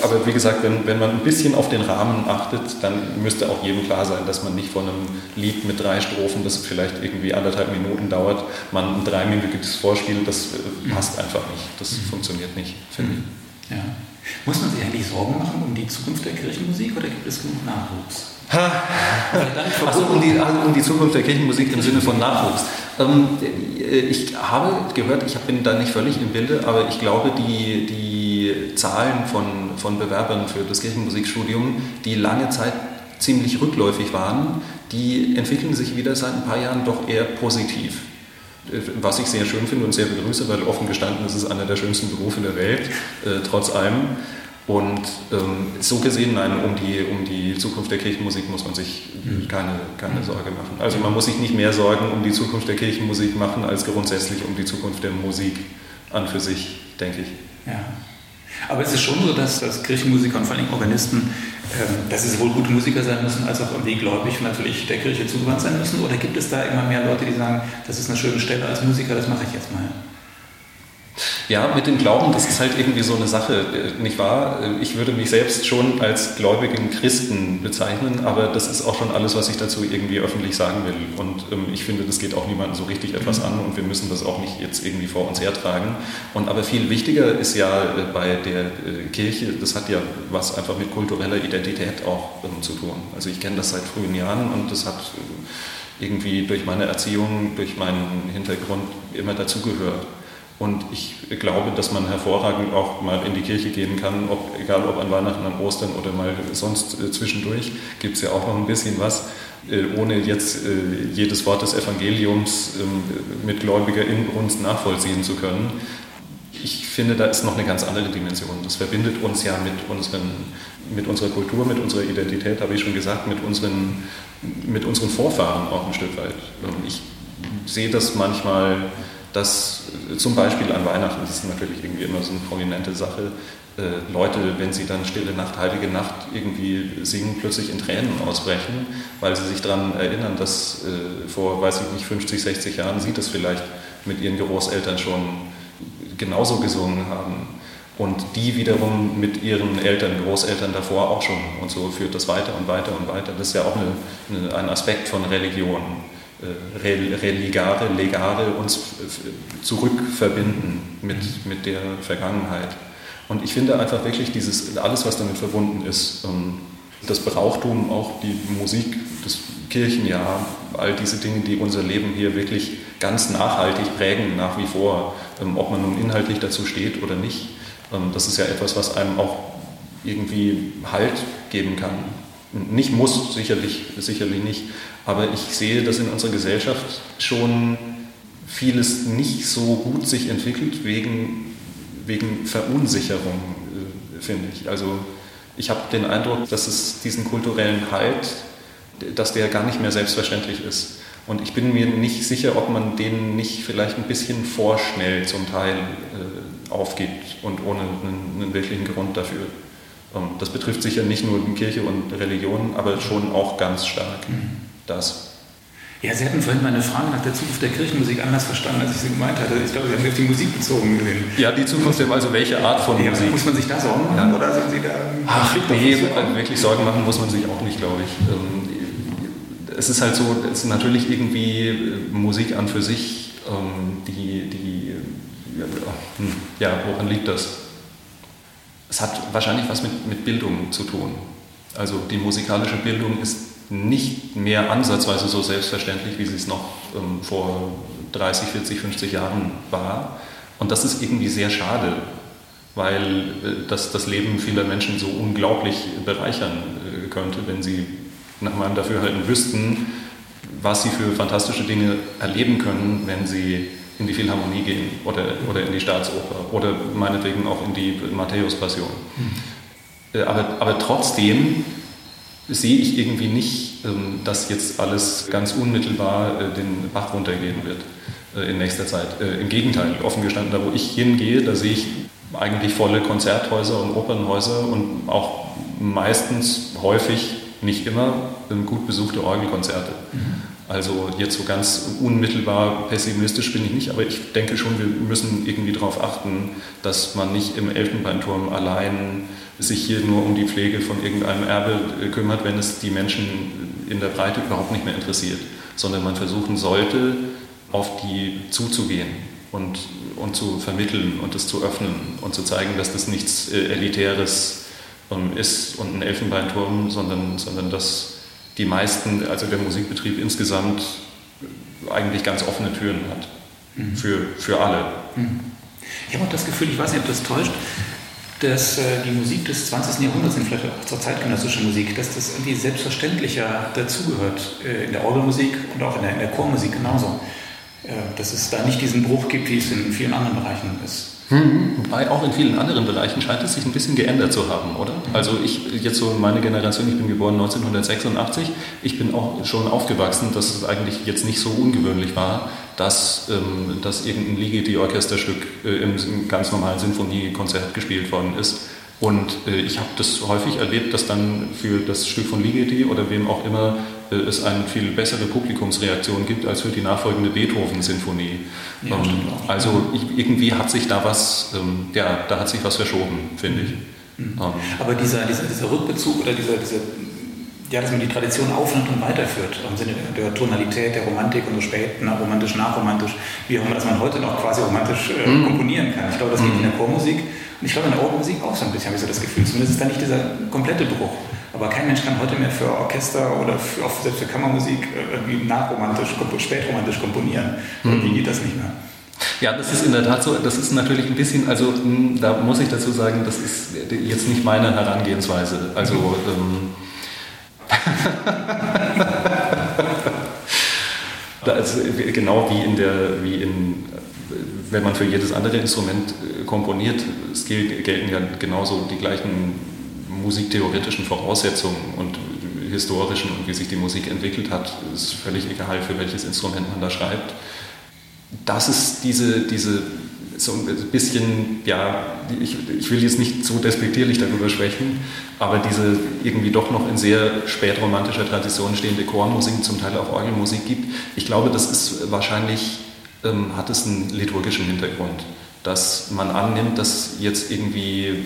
Aber wie gesagt, wenn, wenn man ein bisschen auf den Rahmen achtet, dann müsste auch jedem klar sein, dass man nicht von einem Lied mit drei Strophen, das vielleicht irgendwie anderthalb Minuten dauert, man ein dreiminütiges Vorspiel, das äh, passt einfach nicht. Das mhm. funktioniert nicht, finde mhm. ich. Ja. Muss man sich eigentlich Sorgen machen um die Zukunft der Kirchenmusik oder gibt es genug Nachwuchs? Ha. Also um die, also um die Zukunft der Kirchenmusik im Sinne von Nachwuchs. Ähm, äh, ich habe gehört, ich bin da nicht völlig im Bilde, aber ich glaube, die, die Zahlen von, von Bewerbern für das Kirchenmusikstudium, die lange Zeit ziemlich rückläufig waren, die entwickeln sich wieder seit ein paar Jahren doch eher positiv. Äh, was ich sehr schön finde und sehr begrüße, weil offen gestanden ist es einer der schönsten Berufe der Welt, äh, trotz allem. Und ähm, so gesehen, nein, um die, um die Zukunft der Kirchenmusik muss man sich mhm. keine, keine Sorge machen. Also man muss sich nicht mehr Sorgen um die Zukunft der Kirchenmusik machen, als grundsätzlich um die Zukunft der Musik an für sich, denke ich. Ja. Aber es ist schon so, dass, dass Kirchenmusiker und vor allem Organisten, ähm, dass sie sowohl gute Musiker sein müssen, als auch irgendwie gläubig natürlich der Kirche zugewandt sein müssen? Oder gibt es da immer mehr Leute, die sagen, das ist eine schöne Stelle als Musiker, das mache ich jetzt mal? Ja, mit dem Glauben, das ist halt irgendwie so eine Sache, äh, nicht wahr? Ich würde mich selbst schon als gläubigen Christen bezeichnen, aber das ist auch schon alles, was ich dazu irgendwie öffentlich sagen will. Und ähm, ich finde, das geht auch niemandem so richtig etwas an und wir müssen das auch nicht jetzt irgendwie vor uns hertragen. Und aber viel wichtiger ist ja äh, bei der äh, Kirche, das hat ja was einfach mit kultureller Identität auch ähm, zu tun. Also ich kenne das seit frühen Jahren und das hat äh, irgendwie durch meine Erziehung, durch meinen Hintergrund immer dazugehört. Und ich glaube, dass man hervorragend auch mal in die Kirche gehen kann, ob, egal ob an Weihnachten, an Ostern oder mal sonst äh, zwischendurch, gibt es ja auch noch ein bisschen was, äh, ohne jetzt äh, jedes Wort des Evangeliums ähm, mit gläubiger Inbrunst nachvollziehen zu können. Ich finde, da ist noch eine ganz andere Dimension. Das verbindet uns ja mit, unseren, mit unserer Kultur, mit unserer Identität, habe ich schon gesagt, mit unseren, mit unsren Vorfahren auch ein Stück weit. Ich sehe das manchmal dass äh, zum Beispiel an Weihnachten, das ist natürlich irgendwie immer so eine prominente Sache, äh, Leute, wenn sie dann Stille Nacht, Heilige Nacht irgendwie singen, plötzlich in Tränen ausbrechen, weil sie sich daran erinnern, dass äh, vor, weiß ich nicht, 50, 60 Jahren sie das vielleicht mit ihren Großeltern schon genauso gesungen haben. Und die wiederum mit ihren Eltern, Großeltern davor auch schon. Und so führt das weiter und weiter und weiter. Das ist ja auch eine, eine, ein Aspekt von Religion. Äh, religare, legare uns zurückverbinden mit, mit der Vergangenheit. Und ich finde einfach wirklich dieses, alles, was damit verbunden ist, ähm, das Brauchtum, auch die Musik, das Kirchenjahr, all diese Dinge, die unser Leben hier wirklich ganz nachhaltig prägen, nach wie vor, ähm, ob man nun inhaltlich dazu steht oder nicht, ähm, das ist ja etwas, was einem auch irgendwie Halt geben kann. Nicht muss, sicherlich, sicherlich nicht, aber ich sehe, dass in unserer Gesellschaft schon vieles nicht so gut sich entwickelt wegen, wegen Verunsicherung, äh, finde ich. Also ich habe den Eindruck, dass es diesen kulturellen Halt, dass der gar nicht mehr selbstverständlich ist. Und ich bin mir nicht sicher, ob man den nicht vielleicht ein bisschen vorschnell zum Teil äh, aufgibt und ohne einen, einen wirklichen Grund dafür. Ähm, das betrifft sicher nicht nur Kirche und Religion, aber schon auch ganz stark. Mhm das. Ja, Sie hatten vorhin meine Frage nach der Zukunft der Kirchenmusik anders verstanden, als ich sie gemeint hatte. Ich glaube, Sie haben auf die Musik bezogen. Ja, die Zukunft, also welche Art von ja, Musik? Muss man sich da Sorgen machen oder sind Sie da Ach, nee, wirklich Sorgen machen muss man sich auch nicht, glaube ich. Ähm, es ist halt so, es ist natürlich irgendwie äh, Musik an für sich, ähm, die, die hm, ja, woran liegt das? Es hat wahrscheinlich was mit, mit Bildung zu tun. Also die musikalische Bildung ist nicht mehr ansatzweise so selbstverständlich, wie sie es noch ähm, vor 30, 40, 50 Jahren war. Und das ist irgendwie sehr schade, weil äh, das das Leben vieler Menschen so unglaublich bereichern äh, könnte, wenn sie nach meinem Dafürhalten wüssten, was sie für fantastische Dinge erleben können, wenn sie in die Philharmonie gehen oder, oder in die Staatsoper oder meinetwegen auch in die Matthäus-Passion. Mhm. Aber, aber trotzdem sehe ich irgendwie nicht, ähm, dass jetzt alles ganz unmittelbar äh, den Bach runtergehen wird äh, in nächster Zeit. Äh, Im Gegenteil, offen gestanden, da wo ich hingehe, da sehe ich eigentlich volle Konzerthäuser und Opernhäuser und auch meistens, häufig, nicht immer, ähm, gut besuchte Orgelkonzerte. Mhm. Also jetzt so ganz unmittelbar pessimistisch bin ich nicht, aber ich denke schon, wir müssen irgendwie darauf achten, dass man nicht im Elfenbeinturm allein sich hier nur um die Pflege von irgendeinem Erbe äh, kümmert, wenn es die Menschen in der Breite überhaupt nicht mehr interessiert, sondern man versuchen sollte, auf die zuzugehen und, und zu vermitteln und es zu öffnen und zu zeigen, dass das nichts äh, Elitäres ähm, ist und ein Elfenbeinturm, sondern, sondern dass die meisten, also der Musikbetrieb insgesamt eigentlich ganz offene Türen hat mhm. für, für alle. Mhm. Ich habe auch das Gefühl, ich weiß nicht, ob das täuscht, dass äh, die Musik des 20. Jahrhunderts, und vielleicht auch zur zeitgenössischen Musik, dass das irgendwie selbstverständlicher dazugehört äh, in der Orgelmusik und auch in der, in der Chormusik genauso. Äh, dass es da nicht diesen Bruch gibt, wie es in vielen anderen Bereichen ist. Hm, wobei auch in vielen anderen Bereichen scheint es sich ein bisschen geändert zu haben, oder? Also ich, jetzt so meine Generation, ich bin geboren 1986, ich bin auch schon aufgewachsen, dass es eigentlich jetzt nicht so ungewöhnlich war, dass, ähm, dass irgendein Ligeti-Orchesterstück äh, im, ganz normalen Sinfoniekonzert gespielt worden ist. Und äh, ich habe das häufig erlebt, dass dann für das Stück von Ligeti oder wem auch immer es eine viel bessere Publikumsreaktion gibt als für die nachfolgende Beethoven-Sinfonie. Ja, ähm, also irgendwie hat sich da was, ähm, ja, da hat sich was verschoben, finde ich. Mhm. Ähm, Aber dieser, dieser, dieser Rückbezug oder dieser, dieser ja, dass man die Tradition aufnimmt und weiterführt, im Sinne der, Tonalität, der Romantik und so spät, na, romantisch, nachromantisch, wie auch immer, dass man heute noch quasi romantisch äh, mhm. komponieren kann. Ich glaube, das geht in der Chormusik und ich glaube in der Orgelmusik auch so ein bisschen, habe ich so das Gefühl. Zumindest ist da nicht dieser komplette Bruch. Aber kein Mensch kann heute mehr für Orchester oder für, auch selbst für Kammermusik äh, irgendwie nachromantisch, spätromantisch komponieren. Mhm. Wie geht das nicht mehr? Ja, das ist in der Tat so. Das ist natürlich ein bisschen, also hm, da muss ich dazu sagen, das ist jetzt nicht meine Herangehensweise. Also ähm, (laughs) also, genau wie in der, wie in, wenn man für jedes andere Instrument äh, komponiert, es gelten ja genauso die gleichen musiktheoretischen Voraussetzungen und historischen und wie sich die Musik entwickelt hat, ist völlig egal, für welches Instrument man da schreibt. Das ist diese, diese so ein bisschen, ja, ich, ich will jetzt nicht so despektierlich darüber sprechen, aber diese irgendwie doch noch in sehr spätromantischer Tradition stehende Chormusik, zum Teil auch Orgelmusik gibt, ich glaube, das ist wahrscheinlich, ähm, hat es einen liturgischen Hintergrund, dass man annimmt, dass jetzt irgendwie,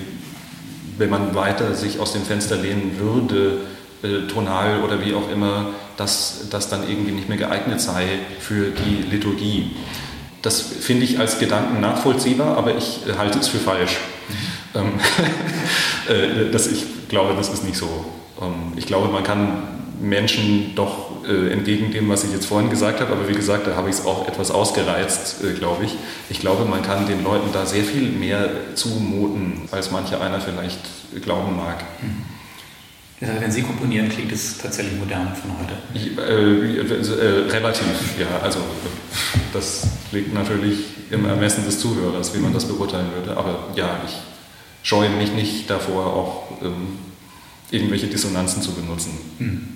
wenn man weiter sich aus dem Fenster lehnen würde, äh, tonal oder wie auch immer, dass das dann irgendwie nicht mehr geeignet sei für die Liturgie. Das finde ich als Gedanken nachvollziehbar, aber ich äh, halte es für falsch. Mhm. (laughs) äh, das, ich glaube, das ist nicht so. Ähm, ich glaube, man kann Menschen doch äh, entgegen dem, was ich jetzt vorhin gesagt habe, aber wie gesagt, da habe ich es auch etwas ausgereizt, äh, glaube ich. Ich glaube, man kann den Leuten da sehr viel mehr zumuten, als mancher einer vielleicht glauben mag. Also wenn Sie komponieren, klingt es tatsächlich modern von heute? Ich, äh, äh, relativ, ja. Also das liegt natürlich im Ermessen des Zuhörers, wie man das beurteilen würde. Aber ja, ich scheue mich nicht davor, auch ähm, irgendwelche Dissonanzen zu benutzen. Hm.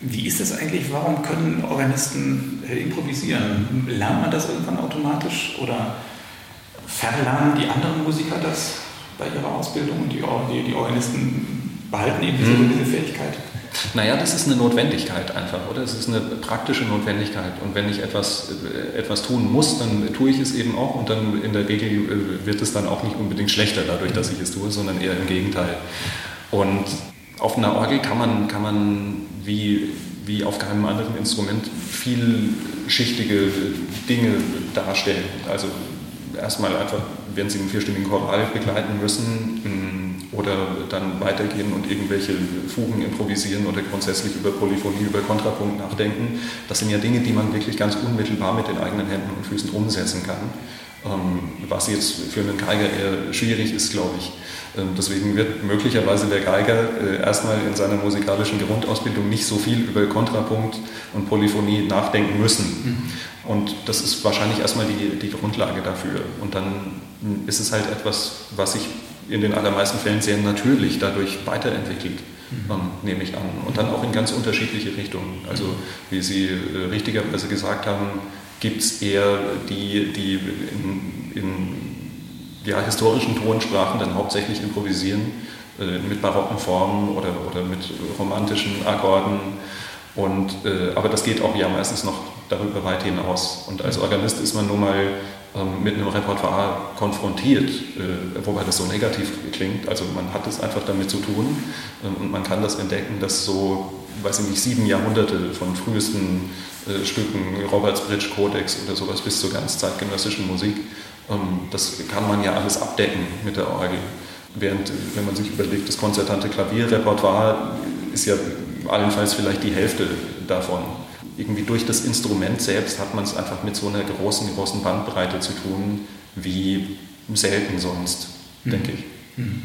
Wie ist das eigentlich? Warum können Organisten äh, improvisieren? Lernt man das irgendwann automatisch oder verlernen die anderen Musiker das bei ihrer Ausbildung und die, die, die Organisten behalten eben diese, mhm. diese Fähigkeit? Naja, das ist eine Notwendigkeit einfach, oder? Es ist eine praktische Notwendigkeit. Und wenn ich etwas, äh, etwas tun muss, dann tue ich es eben auch und dann in der Regel äh, wird es dann auch nicht unbedingt schlechter dadurch, dass ich es tue, sondern eher im Gegenteil. Und auf einer Orgel kann man, kann man wie, wie auf keinem anderen Instrument vielschichtige Dinge darstellen. Also erstmal einfach, wenn Sie einen vierstimmigen Choral begleiten müssen, oder dann weitergehen und irgendwelche Fugen improvisieren oder grundsätzlich über Polyphonie, über Kontrapunkt nachdenken. Das sind ja Dinge, die man wirklich ganz unmittelbar mit den eigenen Händen und Füßen umsetzen kann. Ähm, was jetzt für einen Geiger eher schwierig ist, glaube ich. Ähm, deswegen wird möglicherweise der Geiger äh, erstmal in seiner musikalischen Grundausbildung nicht so viel über Kontrapunkt und Polyphonie nachdenken müssen. Mhm. Und das ist wahrscheinlich erstmal die, die Grundlage dafür. Und dann ist es halt etwas, was sich in den allermeisten Fällen sehr natürlich dadurch weiterentwickelt, mhm. ähm, nehme ich an. Und dann auch in ganz unterschiedliche Richtungen. Also wie Sie äh, richtigerweise gesagt haben, gibt es eher die, die in, in ja, historischen Tonsprachen dann hauptsächlich improvisieren, äh, mit barocken Formen oder, oder mit romantischen Akkorden. Und, äh, aber das geht auch ja meistens noch darüber weit hinaus. Und als Organist ist man nun mal mit einem Repertoire konfrontiert, äh, wobei das so negativ klingt. Also man hat es einfach damit zu tun ähm, und man kann das entdecken, dass so, weiß ich nicht, sieben Jahrhunderte von frühesten äh, Stücken, Roberts Bridge Codex oder sowas bis zur ganz zeitgenössischen Musik, ähm, das kann man ja alles abdecken mit der Orgel. Während, wenn man sich überlegt, das konzertante Klavierrepertoire ist ja allenfalls vielleicht die Hälfte davon irgendwie durch das Instrument selbst hat man es einfach mit so einer großen, großen Bandbreite zu tun, wie selten sonst, mhm. denke ich. Mhm.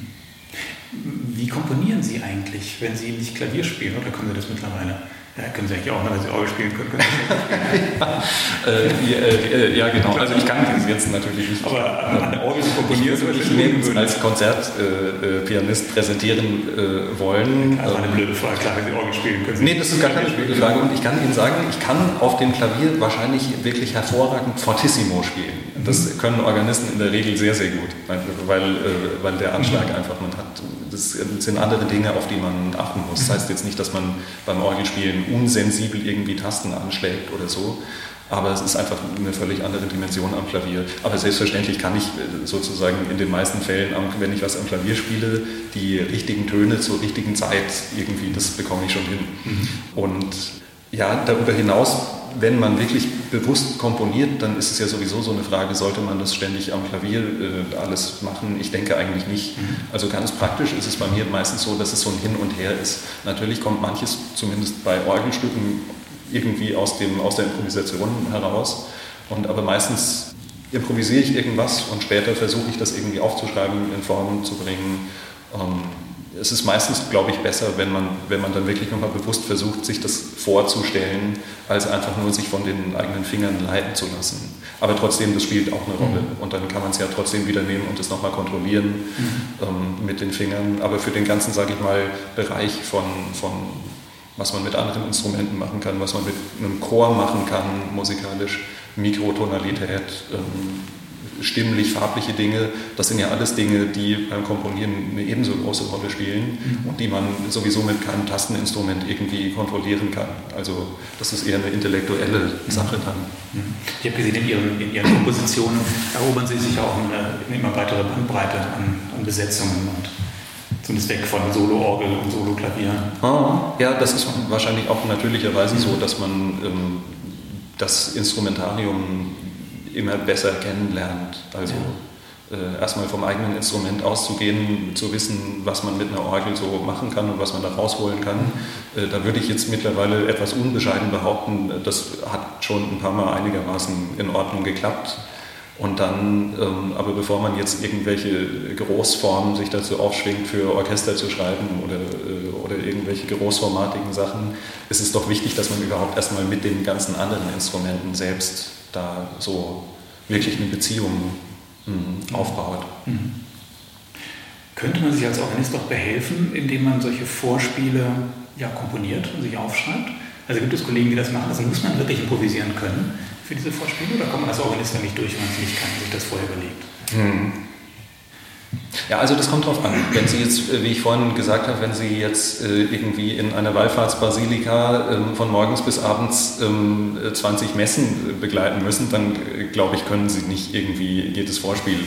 Wie komponieren Sie eigentlich, wenn Sie nicht Klavier spielen oder können Sie das mittlerweile? Ja, können Sie eigentlich auch, wenn Sie Orgel spielen können. können (laughs) ja, äh, äh, ja, genau. Also ich kann jetzt natürlich nicht. Aber an der Orgel komponieren, ich würde mich als Konzertpianist äh, präsentieren äh, wollen. Also eine blöde Frage, klar, wenn Sie Orgel spielen können. Nee, das ist gar keine blöde Frage. Und ich kann Ihnen sagen, ich kann auf dem Klavier wahrscheinlich wirklich hervorragend Fortissimo spielen. Das können Organisten in der Regel sehr, sehr gut, weil, äh, weil der Anschlag einfach, man hat das sind andere Dinge, auf die man achten muss. Das heißt jetzt nicht, dass man beim Orgelspielen unsensibel irgendwie Tasten anschlägt oder so, aber es ist einfach eine völlig andere Dimension am Klavier. Aber selbstverständlich kann ich äh, sozusagen in den meisten Fällen, wenn ich was am Klavier spiele, die richtigen Töne zur richtigen Zeit irgendwie, das bekomme ich schon hin. Mhm. Und ja, darüber hinaus, wenn man wirklich bewusst komponiert, dann ist es ja sowieso so eine Frage, sollte man das ständig am Klavier äh, alles machen? Ich denke eigentlich nicht. Mhm. Also ganz praktisch ist es bei mir meistens so, dass es so ein Hin und Her ist. Natürlich kommt manches, zumindest bei Orgelstücken, irgendwie aus, dem, aus der Improvisation heraus. Und aber meistens improvisiere ich irgendwas und später versuche ich das irgendwie aufzuschreiben, in Form zu bringen. Ähm, es ist meistens, glaube ich, besser, wenn man, wenn man dann wirklich nochmal bewusst versucht, sich das vorzustellen, als einfach nur sich von den eigenen Fingern leiten zu lassen. Aber trotzdem, das spielt auch eine Rolle. Mhm. Und dann kann man es ja trotzdem wieder nehmen und das nochmal kontrollieren mhm. ähm, mit den Fingern. Aber für den ganzen, sage ich mal, Bereich von, von was man mit anderen Instrumenten machen kann, was man mit einem Chor machen kann, musikalisch, Mikrotonalität, ähm, stimmlich, farbliche Dinge, das sind ja alles Dinge, die beim Komponieren eine ebenso große Rolle spielen mhm. und die man sowieso mit keinem Tasteninstrument irgendwie kontrollieren kann. Also das ist eher eine intellektuelle Sache dann. Mhm. Ich habe gesehen, in Ihren, in Ihren Kompositionen erobern Sie sich auch eine, eine immer weitere Bandbreite an, an Besetzungen und Zumindest weg von Solo-Orgel und Solo-Klavier. Ah, ja, das ist wahrscheinlich auch natürlicherweise so, dass man ähm, das Instrumentarium immer besser kennenlernt. Also ja. äh, erstmal vom eigenen Instrument auszugehen, zu wissen, was man mit einer Orgel so machen kann und was man da rausholen kann. Äh, da würde ich jetzt mittlerweile etwas unbescheiden behaupten, das hat schon ein paar Mal einigermaßen in Ordnung geklappt. Und dann, ähm, aber bevor man jetzt irgendwelche Großformen sich dazu aufschwingt, für Orchester zu schreiben oder, äh, oder irgendwelche großformatigen Sachen, ist es doch wichtig, dass man überhaupt erstmal mit den ganzen anderen Instrumenten selbst da so wirklich eine Beziehung mh, aufbaut. Mhm. Könnte man sich als Organist auch behelfen, indem man solche Vorspiele ja, komponiert und sich aufschreibt? Also gibt es Kollegen, die das machen, also muss man wirklich improvisieren können für diese Vorspiele oder kommt man als Organist nicht durch, wenn man es nicht kann, sich das vorher überlegt? Hm. Ja, also das kommt drauf an. Wenn Sie jetzt, äh, wie ich vorhin gesagt habe, wenn Sie jetzt äh, irgendwie in einer Wallfahrtsbasilika ähm, von morgens bis abends 20 ähm, Messen begleiten müssen, dann äh, glaube ich, können Sie nicht irgendwie jedes Vorspiel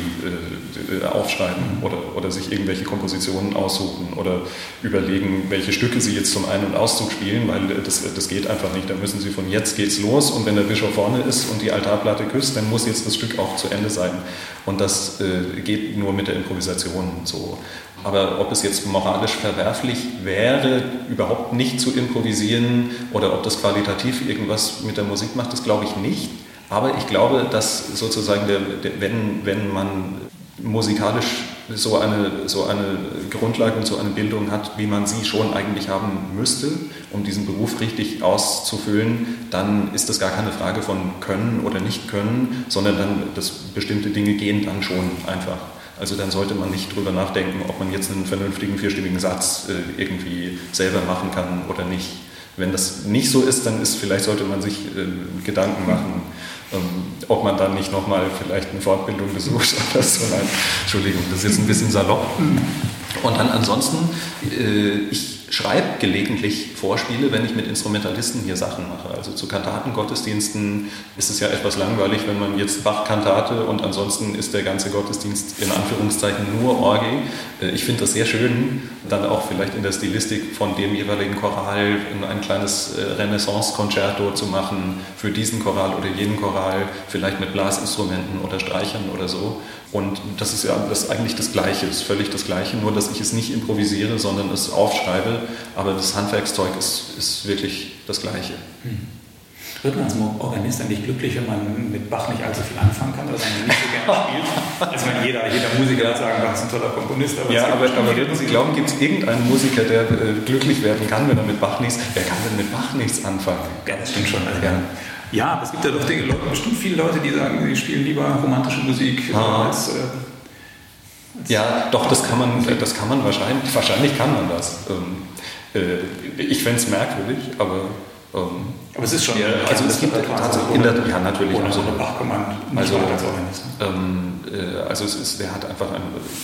aufschreiben oder, oder sich irgendwelche Kompositionen aussuchen oder überlegen, welche Stücke Sie jetzt zum Ein- und Auszug spielen, weil das, das geht einfach nicht. Da müssen Sie von jetzt geht's los und wenn der Bischof vorne ist und die Altarplatte küsst, dann muss jetzt das Stück auch zu Ende sein. Und das geht nur mit der Improvisation. Improvisation so. Aber ob es jetzt moralisch verwerflich wäre, überhaupt nicht zu improvisieren oder ob das qualitativ irgendwas mit der Musik macht, das glaube ich nicht. Aber ich glaube, dass sozusagen, der, der, wenn, wenn man musikalisch so eine, so eine Grundlage und so eine Bildung hat, wie man sie schon eigentlich haben müsste, um diesen Beruf richtig auszufüllen, dann ist das gar keine Frage von können oder nicht können, sondern dann, dass bestimmte Dinge gehen dann schon einfach. Also dann sollte man nicht drüber nachdenken, ob man jetzt einen vernünftigen vierstimmigen Satz äh, irgendwie selber machen kann oder nicht. Wenn das nicht so ist, dann ist vielleicht sollte man sich äh, Gedanken machen, ähm, ob man dann nicht nochmal vielleicht eine Fortbildung besucht (laughs) oder so. Nein, Entschuldigung, das ist jetzt ein bisschen salopp. Und dann ansonsten, äh, ich schreibe gelegentlich Vorspiele, wenn ich mit Instrumentalisten hier Sachen mache. Also zu Kantatengottesdiensten ist es ja etwas langweilig, wenn man jetzt Bach-Kantate und ansonsten ist der ganze Gottesdienst in Anführungszeichen nur Orgel. Äh, ich finde das sehr schön, dann auch vielleicht in der Stilistik von dem jeweiligen Choral ein kleines äh, Renaissance-Concerto zu machen für diesen Choral oder jenen Choral, vielleicht mit Blasinstrumenten oder Streichern oder so. Und das ist ja das ist eigentlich das Gleiche, ist völlig das Gleiche, nur dass ich es nicht improvisiere, sondern es aufschreibe. Aber das Handwerkszeug ist, ist wirklich das Gleiche. Hm. Wird man als Organist eigentlich glücklich, wenn man mit Bach nicht allzu viel anfangen kann oder seine nicht so gerne (laughs) spielt? Also meine, jeder, jeder Musiker wird sagen, Bach ist ein toller Komponist. Aber ja, aber, aber würden Sie glauben, gibt es irgendeinen Musiker, der äh, glücklich werden kann, wenn er mit Bach nichts, wer kann denn mit Bach nichts anfangen? Ja, das stimmt schon. Also ja. Ja, aber es gibt ja doch Dinge, bestimmt viele Leute, die sagen, sie spielen lieber romantische Musik ah. als, äh, als, Ja, doch, das kann man, das kann man wahrscheinlich, wahrscheinlich kann man das. Ähm, äh, ich fände es merkwürdig, aber Ähm, aber es ist schon, ja, also es gibt tatsächlich, in der, ja natürlich, ohne, also, Bach kann man also. Ähm, äh, also es ist, der hat einfach ein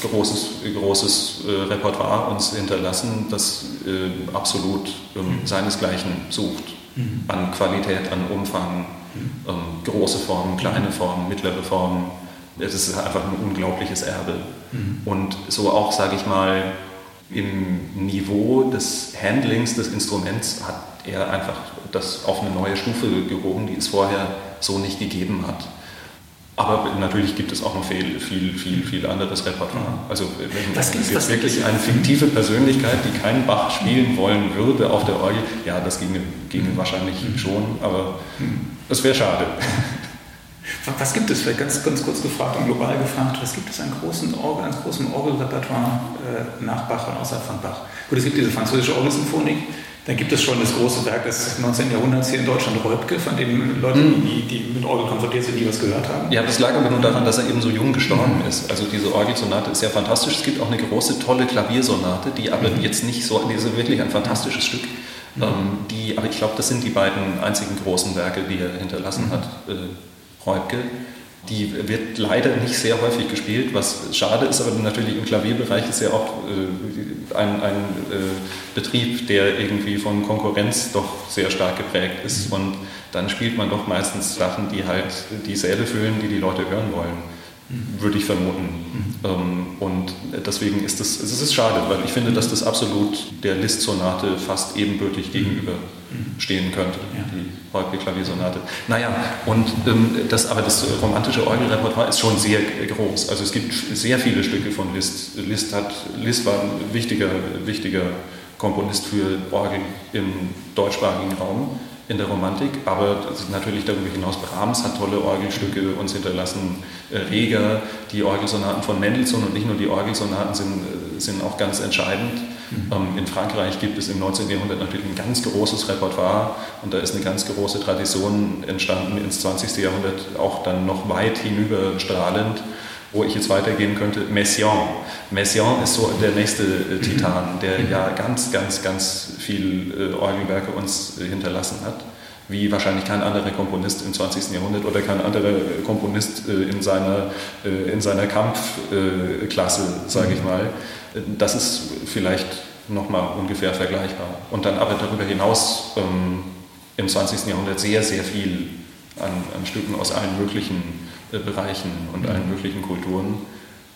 großes, großes äh, Repertoire uns hinterlassen, das äh, absolut mhm. seinesgleichen sucht. Mhm. An Qualität, an Umfang, mhm. ähm, große Formen, kleine Formen, mittlere Formen. Es ist einfach ein unglaubliches Erbe. Mhm. Und so auch, sage ich mal, im Niveau des Handlings des Instruments hat er einfach das auf eine neue Stufe gehoben, die es vorher so nicht gegeben hat. Aber natürlich gibt es auch noch viel, viel, viel, viel anderes Repertoire. Also wenn was jetzt was wirklich eine fiktive Persönlichkeit, die keinen Bach spielen wollen würde auf der Orgel, ja, das ginge, ginge wahrscheinlich mhm. schon, aber es wäre schade. Was gibt es, vielleicht ganz, ganz kurz gefragt und global gefragt, was gibt es an großen Orgel, an großem Orgelrepertoire äh, nach Bach und außerhalb von Bach? Gut, es gibt diese französische Orgelsymphonik, dann gibt es schon das große Werk des 19. Jahrhunderts hier in Deutschland, Räubke, von dem Leute, mhm. die, die mit Orgel konfrontiert sind, nie was gehört haben. Ja, das lag aber nur daran, dass er eben so jung gestorben ist. Also diese Orgelsonate ist sehr fantastisch. Es gibt auch eine große, tolle Klaviersonate, die aber mhm. jetzt nicht so, die ist wirklich ein fantastisches Stück. Mhm. Ähm, die, aber ich glaube, das sind die beiden einzigen großen Werke, die er hinterlassen mhm. hat, äh, Räubke. Die wird leider nicht sehr häufig gespielt, was schade ist, aber natürlich im Klavierbereich ist ja auch äh, ein, ein äh, Betrieb, der irgendwie von Konkurrenz doch sehr stark geprägt ist. Und dann spielt man doch meistens Sachen, die halt die Säle füllen, die die Leute hören wollen würde ich vermuten. Mhm. Und deswegen ist das, es ist schade, weil ich finde, dass das absolut der Liszt-Sonate fast ebenbürtig mhm. Gegenüberstehen könnte, ja. die Häuptling-Klaviersonate. Naja, und ähm, das, aber das romantische Orgelrepertoire ist schon sehr groß. Also es gibt sehr viele Stücke von Liszt. Liszt, hat, Liszt war ein wichtiger, wichtiger Komponist für Orgel im deutschsprachigen Raum in der Romantik, aber natürlich darüber hinaus Brahms hat tolle Orgelstücke uns hinterlassen, äh, Reger, die Orgelsonaten von Mendelssohn und nicht nur die Orgelsonaten sind, äh, sind auch ganz entscheidend. Mhm. In Frankreich gibt es im 19. Jahrhundert natürlich ein ganz großes Repertoire und da ist eine ganz große Tradition entstanden ins 20. Jahrhundert, auch dann noch weit hinüberstrahlend wo ich jetzt weitergehen könnte, Messiaen. Messiaen ist so der nächste äh, Titan, der ja ganz, ganz, ganz viel äh, Orgelwerke uns äh, hinterlassen hat, wie wahrscheinlich kein anderer Komponist im 20. Jahrhundert oder kein anderer Komponist in seiner, in seiner Kampfklasse, sage ich mal. Das ist vielleicht nochmal ungefähr vergleichbar. Und dann aber darüber hinaus ähm, im 20. Jahrhundert sehr, sehr viel an, an Stücken aus allen möglichen äh, Bereichen und allen möglichen Kulturen.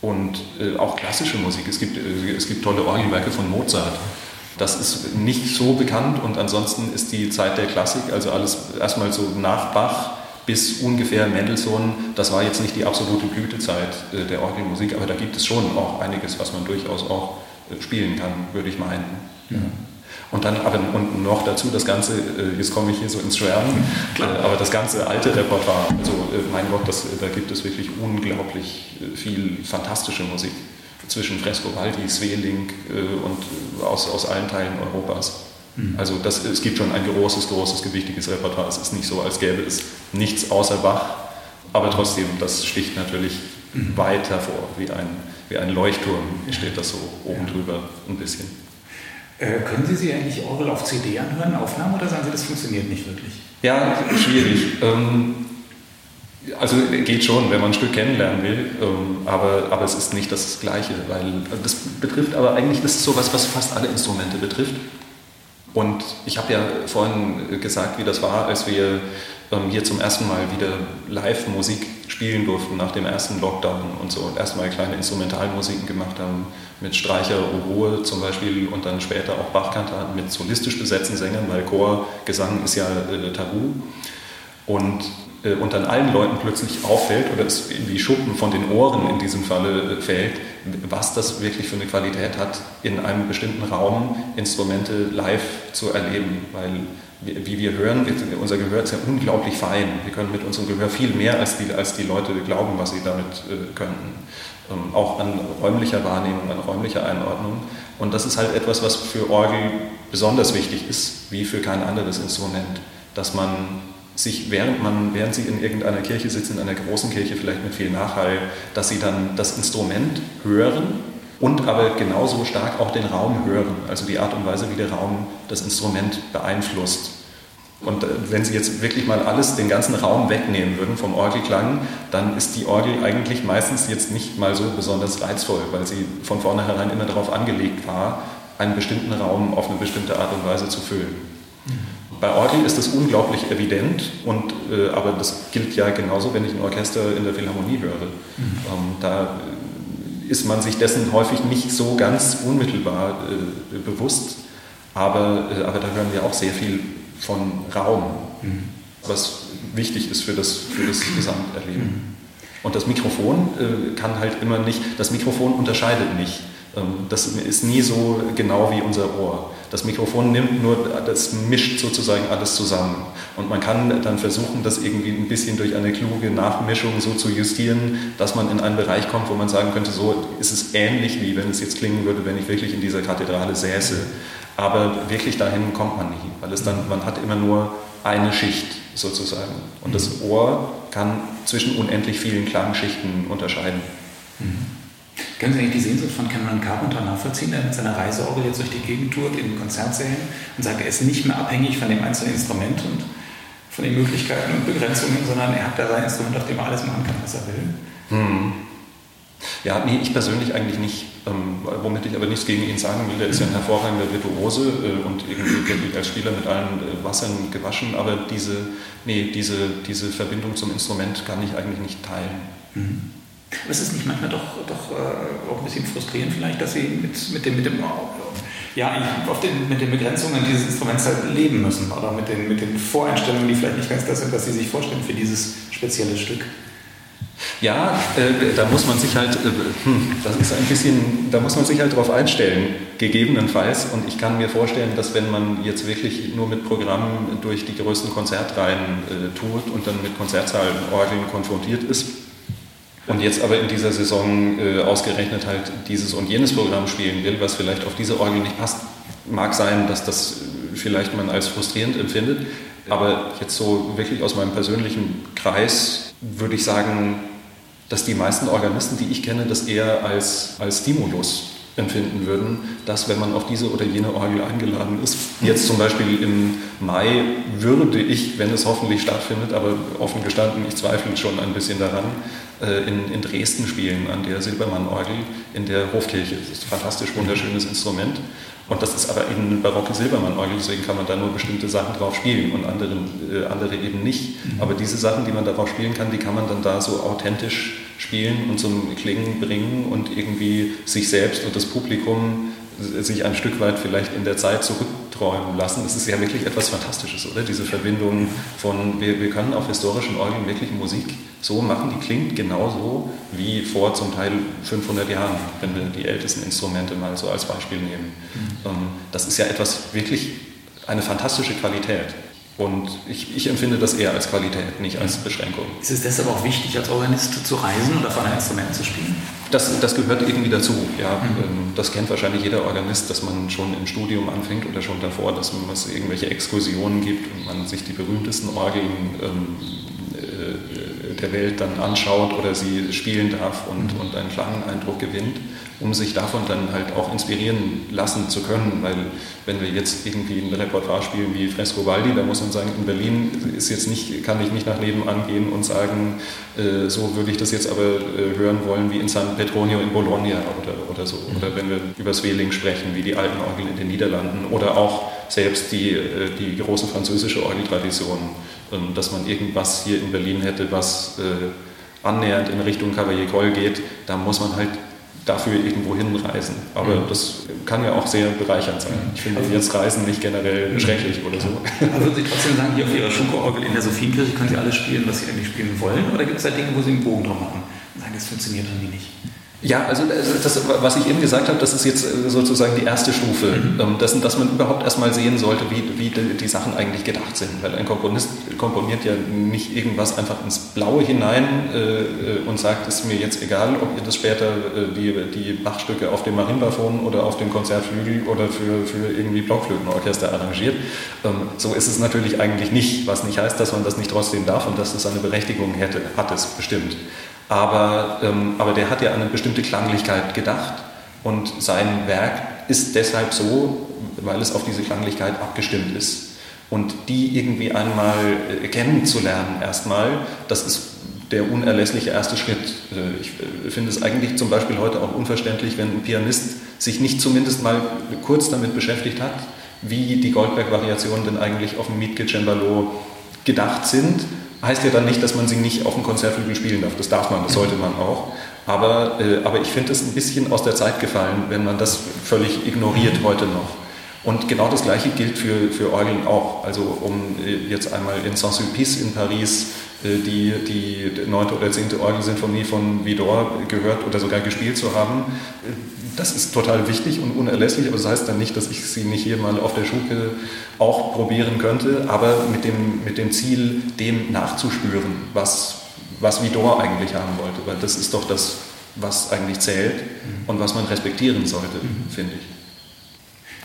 Und äh, auch klassische Musik. Es gibt, äh, es gibt tolle Orgelwerke von Mozart. Das ist nicht so bekannt und ansonsten ist die Zeit der Klassik, also alles erstmal so nach Bach bis ungefähr Mendelssohn, das war jetzt nicht die absolute Blütezeit der Orgelmusik, aber da gibt es schon auch einiges, was man durchaus auch spielen kann, würde ich meinen. Ja. Und dann aber und noch dazu das ganze, äh, jetzt komme ich hier so ins Schwärmen, (laughs) äh, aber das ganze alte Repertoire, also äh, mein Gott, das, da gibt es wirklich unglaublich viel fantastische Musik zwischen Frescobaldi, Sveling und aus, aus allen Teilen Europas. Mhm. Also das, es gibt schon ein großes, großes, gewichtiges Repertoire. Es ist nicht so, als gäbe es nichts außer Bach, aber trotzdem, das sticht natürlich mhm. weit hervor, wie ein, wie ein Leuchtturm steht das so oben drüber ein bisschen. Äh, können Sie sich eigentlich Orgel auf CD anhören, Aufnahmen, oder sagen Sie, das funktioniert nicht wirklich? Ja, schwierig. Ähm, also geht schon, wenn man ein Stück kennenlernen will, ähm, aber, aber es ist nicht das Gleiche, weil das betrifft aber eigentlich, das ist sowas, was fast alle Instrumente betrifft. Und ich habe ja vorhin gesagt, wie das war, als wir ähm, hier zum ersten Mal wieder Live-Musik spielen durften nach dem ersten Lockdown und so und erstmal kleine Instrumentalmusiken gemacht haben mit Streicher, Oboe zum Beispiel und dann später auch Bachkantaten mit solistisch besetzten Sängern, weil Chorgesang ist ja äh, tabu. Und, äh, und dann allen Leuten plötzlich auffällt oder es wie Schuppen von den Ohren in diesem Falle äh, fällt, was das wirklich für eine Qualität hat, in einem bestimmten Raum Instrumente live zu erleben, weil wie wir hören, unser Gehör ist ja unglaublich fein. Wir können mit unserem Gehör viel mehr, als die, als die Leute glauben, was sie damit äh, könnten. Ähm, auch an räumlicher Wahrnehmung, an räumlicher Einordnung. Und das ist halt etwas, was für Orgel besonders wichtig ist, wie für kein anderes Instrument. Dass man sich, während, man, während sie in irgendeiner Kirche sitzen, in einer großen Kirche vielleicht mit viel Nachhall, dass sie dann das Instrument hören und aber genauso stark auch den Raum hören, also die Art und Weise, wie der Raum das Instrument beeinflusst. Und äh, wenn Sie jetzt wirklich mal alles, den ganzen Raum wegnehmen würden vom Orgelklang, dann ist die Orgel eigentlich meistens jetzt nicht mal so besonders reizvoll, weil sie von vornherein immer darauf angelegt war, einen bestimmten Raum auf eine bestimmte Art und Weise zu füllen. Mhm. Bei Orgel ist das unglaublich evident, und, äh, aber das gilt ja genauso, wenn ich ein Orchester in der Philharmonie höre. Mhm. Ähm, da ist man sich dessen häufig nicht so ganz unmittelbar äh, bewusst, aber, äh, aber da hören wir auch sehr viel von Raum, mhm. was wichtig ist für das, für das Gesamterleben. Mhm. Und das Mikrofon äh, kann halt immer nicht, das Mikrofon unterscheidet nicht. Ähm, das ist nie so genau wie unser Ohr. Das Mikrofon nimmt nur, das mischt sozusagen alles zusammen. Und man kann dann versuchen, das irgendwie ein bisschen durch eine kluge Nachmischung so zu justieren, dass man in einen Bereich kommt, wo man sagen könnte, so ist es ähnlich wie wenn es jetzt klingen würde, wenn ich wirklich in dieser Kathedrale säße. Aber wirklich dahin kommt man nie, weil es dann, man hat immer nur eine Schicht sozusagen. Und das mhm. Ohr kann zwischen unendlich vielen Klangschichten unterscheiden. Mhm. Können Sie eigentlich die Sehnsucht von Cameron Carpenter nachvollziehen, der mit seiner Reiseorgel jetzt durch die Gegend tourt, in Konzertsälen und sagt, er ist nicht mehr abhängig von dem einzelnen Instrument und von den Möglichkeiten und Begrenzungen, sondern er hat da sein Instrument, auf dem er alles machen kann, was er will? Mhm. Ja, nee, ich persönlich eigentlich nicht. Ähm, womit ich aber nichts gegen ihn sagen will, der ist ja ein hervorragender Virtuose äh, und irgendwie wirklich als Spieler mit allen äh, Wassern gewaschen, aber diese, nee, diese, diese Verbindung zum Instrument kann ich eigentlich nicht teilen. Mhm. Aber ist nicht manchmal doch, doch äh, auch ein bisschen frustrierend vielleicht, dass Sie mit, mit dem, mit dem ja, auf den, mit den Begrenzungen dieses Instruments halt leben müssen oder mit den, mit den Voreinstellungen, die vielleicht nicht ganz das sind, was Sie sich vorstellen für dieses spezielle Stück? Ja, äh, da muss man sich halt, äh, hm, das ist ein bisschen, da muss man sich halt darauf einstellen, gegebenenfalls. Und ich kann mir vorstellen, dass wenn man jetzt wirklich nur mit Programmen durch die größten Konzertreihen äh, tut und dann mit Konzertzahlen, Orgeln konfrontiert ist und jetzt aber in dieser Saison äh, ausgerechnet halt dieses und jenes Programm spielen will, was vielleicht auf diese Orgel nicht passt, mag sein, dass das vielleicht man als frustrierend empfindet. Aber jetzt so wirklich aus meinem persönlichen Kreis würde ich sagen, dass die meisten Organisten, die ich kenne, das eher als, als Stimulus empfinden würden, dass wenn man auf diese oder jene Orgel eingeladen ist, jetzt zum Beispiel im Mai würde ich, wenn es hoffentlich stattfindet, aber offen gestanden, ich zweifle schon ein bisschen daran, äh, in, in Dresden spielen an der Silbermann-Orgel in der Hofkirche. Das ist ein fantastisch wunderschönes Instrument. Und das ist aber eben eine barocke Silbermann-Orgel, deswegen kann man da nur bestimmte Sachen drauf spielen und andere, äh, andere eben nicht. Mhm. Aber diese Sachen, die man darauf spielen kann, die kann man dann da so authentisch spielen und zum Klingen bringen und irgendwie sich selbst und das Publikum sich ein Stück weit vielleicht in der Zeit zurückträumen lassen. Das ist ja wirklich etwas Fantastisches, oder? Diese Verbindung von, wir, wir können auf historischen Orgeln wirklich Musik so machen, die klingt genauso wie vor zum Teil 500 Jahren, wenn wir die ältesten Instrumente mal so als Beispiel nehmen. Mhm. Ähm, das ist ja etwas wirklich, eine fantastische Qualität. Und ich, ich, empfinde das eher als Qualität, nicht als Beschränkung. Ist es deshalb auch wichtig, als Organist zu reisen oder von einem Instrument zu spielen? Das, das gehört irgendwie dazu. Ja. Mhm. Ähm, das kennt wahrscheinlich jeder Organist, dass man schon im Studium anfängt oder schon davor, dass es irgendwelche Exkursionen gibt und man sich die berühmtesten Orgeln ähm, äh, der Welt dann anschaut oder sie spielen darf und, mhm. und einen Klangeindruck gewinnt um sich davon dann halt auch inspirieren lassen zu können. Weil wenn wir jetzt irgendwie ein Repertoire spielen wie Fresco Valdi, da muss man sagen, in Berlin ist jetzt nicht, kann ich nicht nach nebenan gehen und sagen, äh, so würde ich das jetzt aber äh, hören wollen wie in San Petronio in Bologna oder, oder so. Oder wenn wir über Swelling sprechen, wie die alten Orgeln in den Niederlanden oder auch selbst die, äh, die große französische Orgeltradition, dass man irgendwas hier in Berlin hätte, was äh, annähernd in Richtung Cavalier Coll geht, da muss man halt dafür irgendwo hinreisen. Aber mhm. das kann ja auch sehr bereichernd sein. Ich finde also jetzt Reisen nicht generell mhm. schrecklich oder so. Aber würden Sie trotzdem sagen, hier auf Ihrer Schuko-Orgel in der Sophienkirche können Sie alles spielen, was Sie eigentlich spielen wollen? Oder gibt es da Dinge, wo Sie einen Bogen drum machen und sagen, das funktioniert irgendwie nicht? Ja, also das, was ich eben gesagt habe, das ist jetzt äh, sozusagen die erste Stufe, mhm. Ähm, dass, dass man überhaupt erstmal sehen sollte, wie, wie die Sachen eigentlich gedacht sind. Weil ein Komponist komponiert ja nicht irgendwas einfach ins Blaue hinein äh, äh und sagt, ist mir jetzt egal, ob ihr das später äh, die, die Bachstücke auf dem Marimbaphon oder auf dem Konzertflügel oder für, für irgendwie Blockflötenorchester arrangiert. Ähm, so ist es natürlich eigentlich nicht, was nicht heißt, dass man das nicht trotzdem darf und dass es eine Berechtigung hätte, hat es bestimmt. Aber, ähm, aber der hat ja an eine bestimmte Klanglichkeit gedacht und sein Werk ist deshalb so, weil es auf diese Klanglichkeit abgestimmt ist. Und die irgendwie einmal äh, kennenzulernen erstmal, das ist der unerlässliche erste Schritt. Äh, ich äh, finde es eigentlich zum Beispiel heute auch unverständlich, wenn ein Pianist sich nicht zumindest mal kurz damit beschäftigt hat, wie die Goldberg-Variationen denn eigentlich auf dem Mietke Cembalo gedacht sind. Heißt ja dann nicht, dass man sie nicht auf dem Konzertflügel spielen darf. Das darf man, das sollte man auch. Aber, äh, aber ich finde es ein bisschen aus der Zeit gefallen, wenn man das völlig ignoriert heute noch. Und genau das Gleiche gilt für, für Orgeln auch. Also um äh, jetzt einmal in Saint-Sulpice in Paris die, die neunte oder zehnte Orgelsinfonie von Vidor gehört oder sogar gespielt zu haben, das ist total wichtig und unerlässlich, aber das heißt dann nicht, dass ich sie nicht hier mal auf der Schuke auch probieren könnte, aber mit dem, mit dem Ziel, dem nachzuspüren, was, was Vidor eigentlich haben wollte, weil das ist doch das, was eigentlich zählt mhm. und was man respektieren sollte, mhm. finde ich.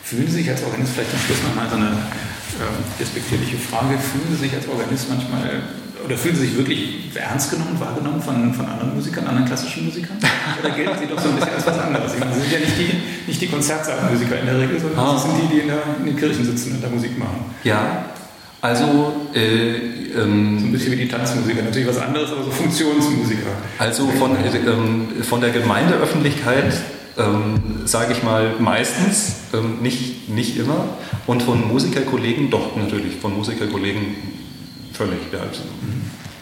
Fühlen Sie sich als Organist, vielleicht am Schluss nochmal so eine äh, despektierliche Frage, fühlen Sie sich als Organist manchmal oder fühlen Sie sich wirklich ernst genommen, wahrgenommen von, von anderen Musikern, anderen klassischen Musikern? Oder gelten Sie doch so ein bisschen als was anderes? Sie sind ja nicht die, nicht die Konzertsaalmusiker in der Regel, sondern ah. Sie sind die, die in, der, in, den Kirchen sitzen und da Musik machen. Ja, also äh, ähm, so ein bisschen wie die Tanzmusiker, natürlich was anderes, aber so Funktionsmusiker. Also von, äh, ähm, von der Gemeindeöffentlichkeit ähm, sage ich mal meistens, ähm, nicht, nicht immer. Und von Musikerkollegen doch natürlich, von Musikerkollegen völlig. Ja,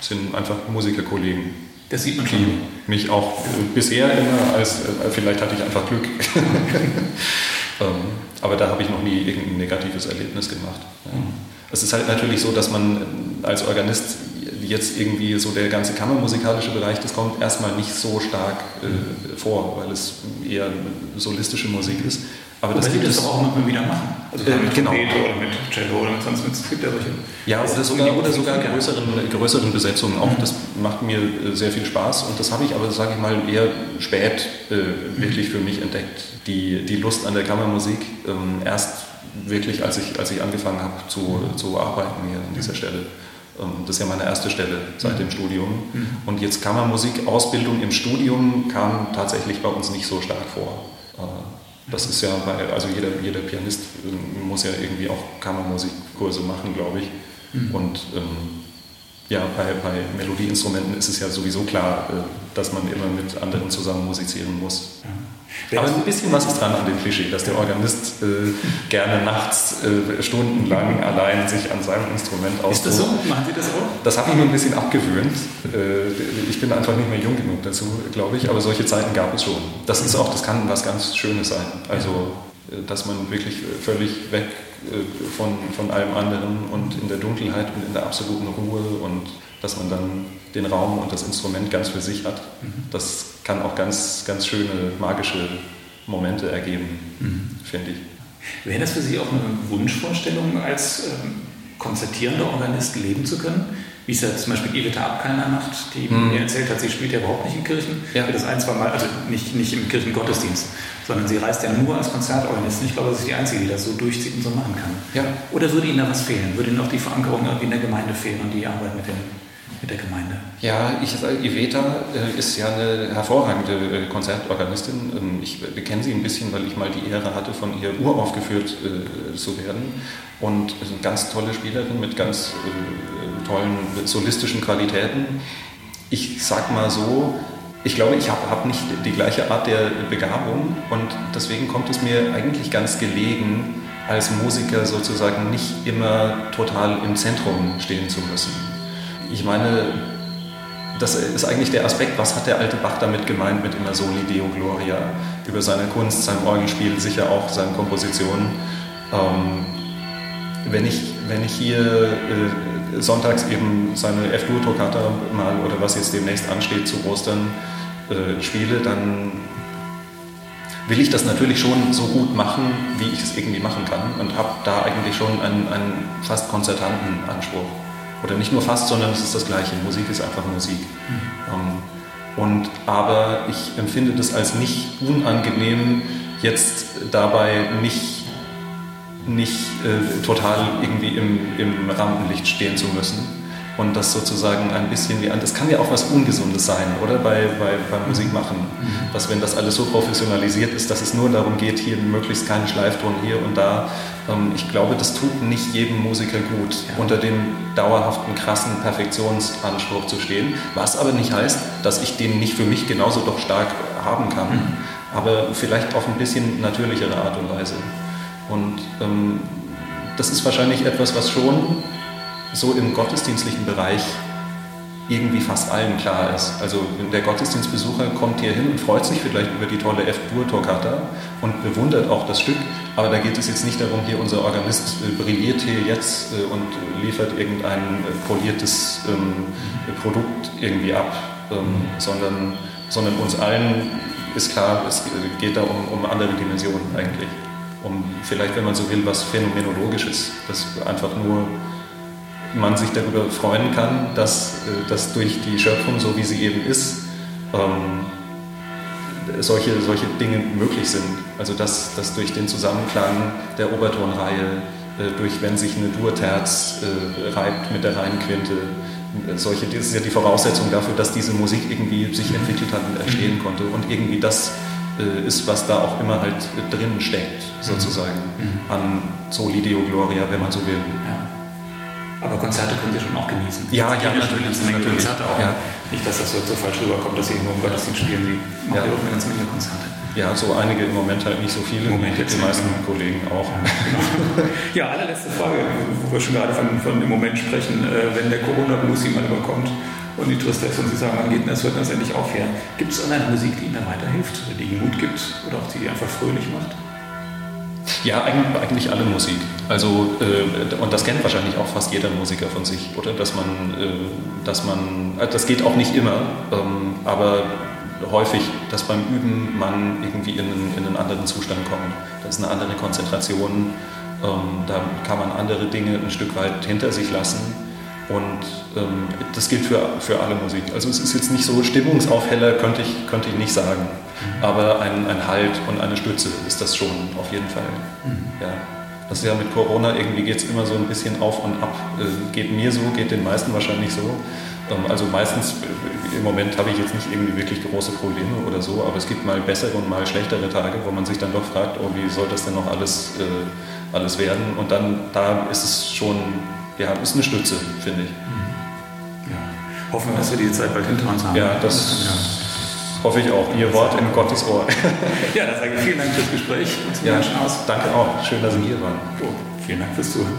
sind einfach Musikerkollegen. Das sieht man schon. Die mich auch äh, bisher immer als, äh, vielleicht hatte ich einfach Glück. (laughs) ähm, aber da habe ich noch nie irgendein negatives Erlebnis gemacht. Es ist halt natürlich so, dass man als Organist jetzt irgendwie so der ganze kammermusikalische Bereich, das kommt erstmal nicht so stark äh, vor, weil es eher solistische Musik ist. Aber das gibt es auch immer wieder machen. Also äh, mit genau. oder mit Cello oder mit sonst mit, es gibt ja solche. Ja, oder sogar, oder sogar größeren, größeren Besetzungen auch. Mhm. Das macht mir äh, sehr viel Spaß und das habe ich aber, sage ich mal, eher spät äh, wirklich für mich entdeckt. Die, die Lust an der Kammermusik ähm, erst wirklich, als ich, als ich angefangen habe zu, zu arbeiten hier an dieser Stelle. Ähm, das ist ja meine erste Stelle seit mhm. dem Studium. Mhm. Und jetzt Kammermusik-Ausbildung im Studium kam tatsächlich bei uns nicht so stark vor. Das ist ja bei, also jeder, jeder Pianist ähm, muss ja irgendwie auch Kammermusikkurse machen, glaube ich. Mhm. Und ähm, ja, bei, bei Melodieinstrumenten ist es ja sowieso klar, äh, dass man immer mit anderen zusammen musizieren muss. Ja. Aber ein bisschen was ist dran an dem Klischee, dass der Organist äh, gerne nachts äh, stundenlang allein sich an seinem Instrument ausruht. Ist das so? Machen Sie das auch? Das habe ich mir ein bisschen abgewöhnt. Äh, ich bin einfach nicht mehr jung genug dazu, glaube ich, aber solche Zeiten gab es schon. Das ist auch, das kann was ganz Schönes sein. Also, äh, dass man wirklich völlig weg äh, von, von allem anderen und in der Dunkelheit und in der absoluten Ruhe und dass man dann den Raum und das Instrument ganz für sich hat. Mhm. Das kann auch ganz, ganz schöne, magische Momente ergeben, mhm. finde ich. Wäre das für Sie auch eine Wunschvorstellung, als ähm, konzertierender Organist leben zu können? Wie es ja zum Beispiel Iveta Abkeiner macht, die mhm. mir erzählt hat, sie spielt ja überhaupt nicht in Kirchen. Ja. Das ein, zwei Mal, also nicht, nicht im Kirchengottesdienst, sondern sie reist ja nur als Konzertorganistin. Ich glaube, das ist die Einzige, die das so durchzieht und so machen kann. Ja. Oder würde Ihnen da was fehlen? Würde Ihnen auch die Verankerung irgendwie in der Gemeinde fehlen und die Arbeit mit den mit der Gemeinde? Ja, ich sage, Iveta äh, ist ja eine hervorragende äh, Konzertorganistin. Ähm, ich kenne sie ein bisschen, weil ich mal die Ehre hatte, von ihr uraufgeführt äh, zu werden. Und ist eine ganz tolle Spielerin mit ganz tollen solistischen Qualitäten. Ich sag mal so, ich glaube, ich habe hab nicht die gleiche Art der Begabung und deswegen kommt es mir eigentlich ganz gelegen, als Musiker sozusagen nicht immer total im Zentrum stehen zu müssen ich meine, das ist eigentlich der Aspekt, was hat der alte Bach damit gemeint mit immer Soli Deo Gloria, über seine Kunst, sein Orgelspiel, sicher auch seine Kompositionen. Ähm, wenn, ich, wenn ich hier äh, sonntags eben seine F-Dur-Toccata mal oder was jetzt demnächst ansteht zu Ostern äh, spiele, dann will ich das natürlich schon so gut machen, wie ich es irgendwie machen kann und habe da eigentlich schon einen, einen fast konzertanten Anspruch. Oder nicht nur fast, sondern es ist das Gleiche. Musik ist einfach Musik. Mhm. Und, aber ich empfinde das als nicht unangenehm, jetzt dabei nicht, nicht äh, total irgendwie im, im Rampenlicht stehen zu müssen. Und das sozusagen ein bisschen wie an, das kann ja auch was Ungesundes sein, oder? Bei, bei, beim Musikmachen. Mhm. Dass wenn das alles so professionalisiert ist, dass es nur darum geht, hier möglichst keinen Schleifton hier und da. Ähm, ich glaube, das tut nicht jedem Musiker gut, ja. unter dem dauerhaften, krassen Perfektionsanspruch zu stehen. Was aber nicht heißt, dass ich den nicht für mich genauso doch stark haben kann, mhm. aber vielleicht auf ein bisschen natürlichere Art und Weise. Und ähm, das ist wahrscheinlich etwas, was schon so im gottesdienstlichen Bereich irgendwie fast allen klar ist. Also der Gottesdienstbesucher kommt hier hin und freut sich vielleicht über die tolle F-Dur-Toccata und bewundert auch das Stück, aber da geht es jetzt nicht darum, hier unser Organist äh, brilliert hier jetzt äh, und liefert irgendein äh, poliertes ähm, Produkt irgendwie ab, ähm, sondern, sondern uns allen ist klar, es geht da um, um andere Dimensionen eigentlich. Um vielleicht, wenn man so will, was Phänomenologisches, das einfach nur man sich darüber freuen kann, dass, äh, dass durch die Schöpfung, so wie sie eben ist, ähm, solche, solche Dinge möglich sind. Also dass, dass durch den Zusammenklang der Obertonreihe, äh, durch wenn sich eine Durterz äh, reibt mit der reinen Quinte, solche, das ist ja die Voraussetzung dafür, dass diese Musik irgendwie sich entwickelt hat und entstehen konnte. Und irgendwie das ist, was da auch immer halt drin steckt, sozusagen, mhm. an Soli Deo Gloria, wenn man so will. Ja. Aber Konzerte können Sie schon auch genießen. Ja, ja, natürlich. natürlich. Konzerte auch. Ja. Nicht, dass das so, falsch rüberkommt, dass Sie irgendwo im Gottesdienst spielen. Sie machen ja auch eine ganze Menge Konzerte. Ja, so einige im Moment halt nicht so viele. Im Moment jetzt die meisten genau. Kollegen auch. (laughs) Ja, allerletzte Frage, wo wir schon gerade von, von im Moment sprechen. Äh, wenn der Corona-Blues mal überkommt und die Tristesse und Sie sagen, wann geht denn das, hört das endlich auf her? Gibt es eine Musik, die Ihnen da weiterhilft, die Ihnen Mut gibt oder auch die einfach fröhlich macht? Ja, eigentlich alle Musik. Also, äh, und das kennt wahrscheinlich auch fast jeder Musiker von sich, oder? Dass man, äh, dass man, äh, das geht auch nicht immer, ähm, aber häufig, dass beim Üben man irgendwie in einen, in einen anderen Zustand kommt. Da ist eine andere Konzentration, ähm, da kann man andere Dinge ein Stück weit hinter sich lassen. Und ähm, das gilt für, für alle Musik. Also es ist jetzt nicht so Stimmungsaufheller, könnte ich, könnte ich nicht sagen. Aber ein, ein Halt und eine Stütze ist das schon, auf jeden Fall. Mhm. Ja. Das ist ja mit Corona, irgendwie geht es immer so ein bisschen auf und ab. Äh, geht mir so, geht den meisten wahrscheinlich so. Ähm, also meistens, äh, im Moment habe ich jetzt nicht irgendwie wirklich große Probleme oder so, aber es gibt mal bessere und mal schlechtere Tage, wo man sich dann doch fragt, oh, wie soll das denn noch alles, äh, alles werden? Und dann, da ist es schon, ja, ist eine Stütze, finde ich. Mhm. Ja. Hoffen wir, dass wir die Zeit bald hinter uns haben. Ja, das... Ja. Hoffe ich auch. Ihr Wort in Gottes Ohr. (laughs) ja, dann sage ich vielen Dank fürs Gespräch. ja, danke auch. Schön, dass Sie hier waren. Oh, vielen Dank fürs Zuhören.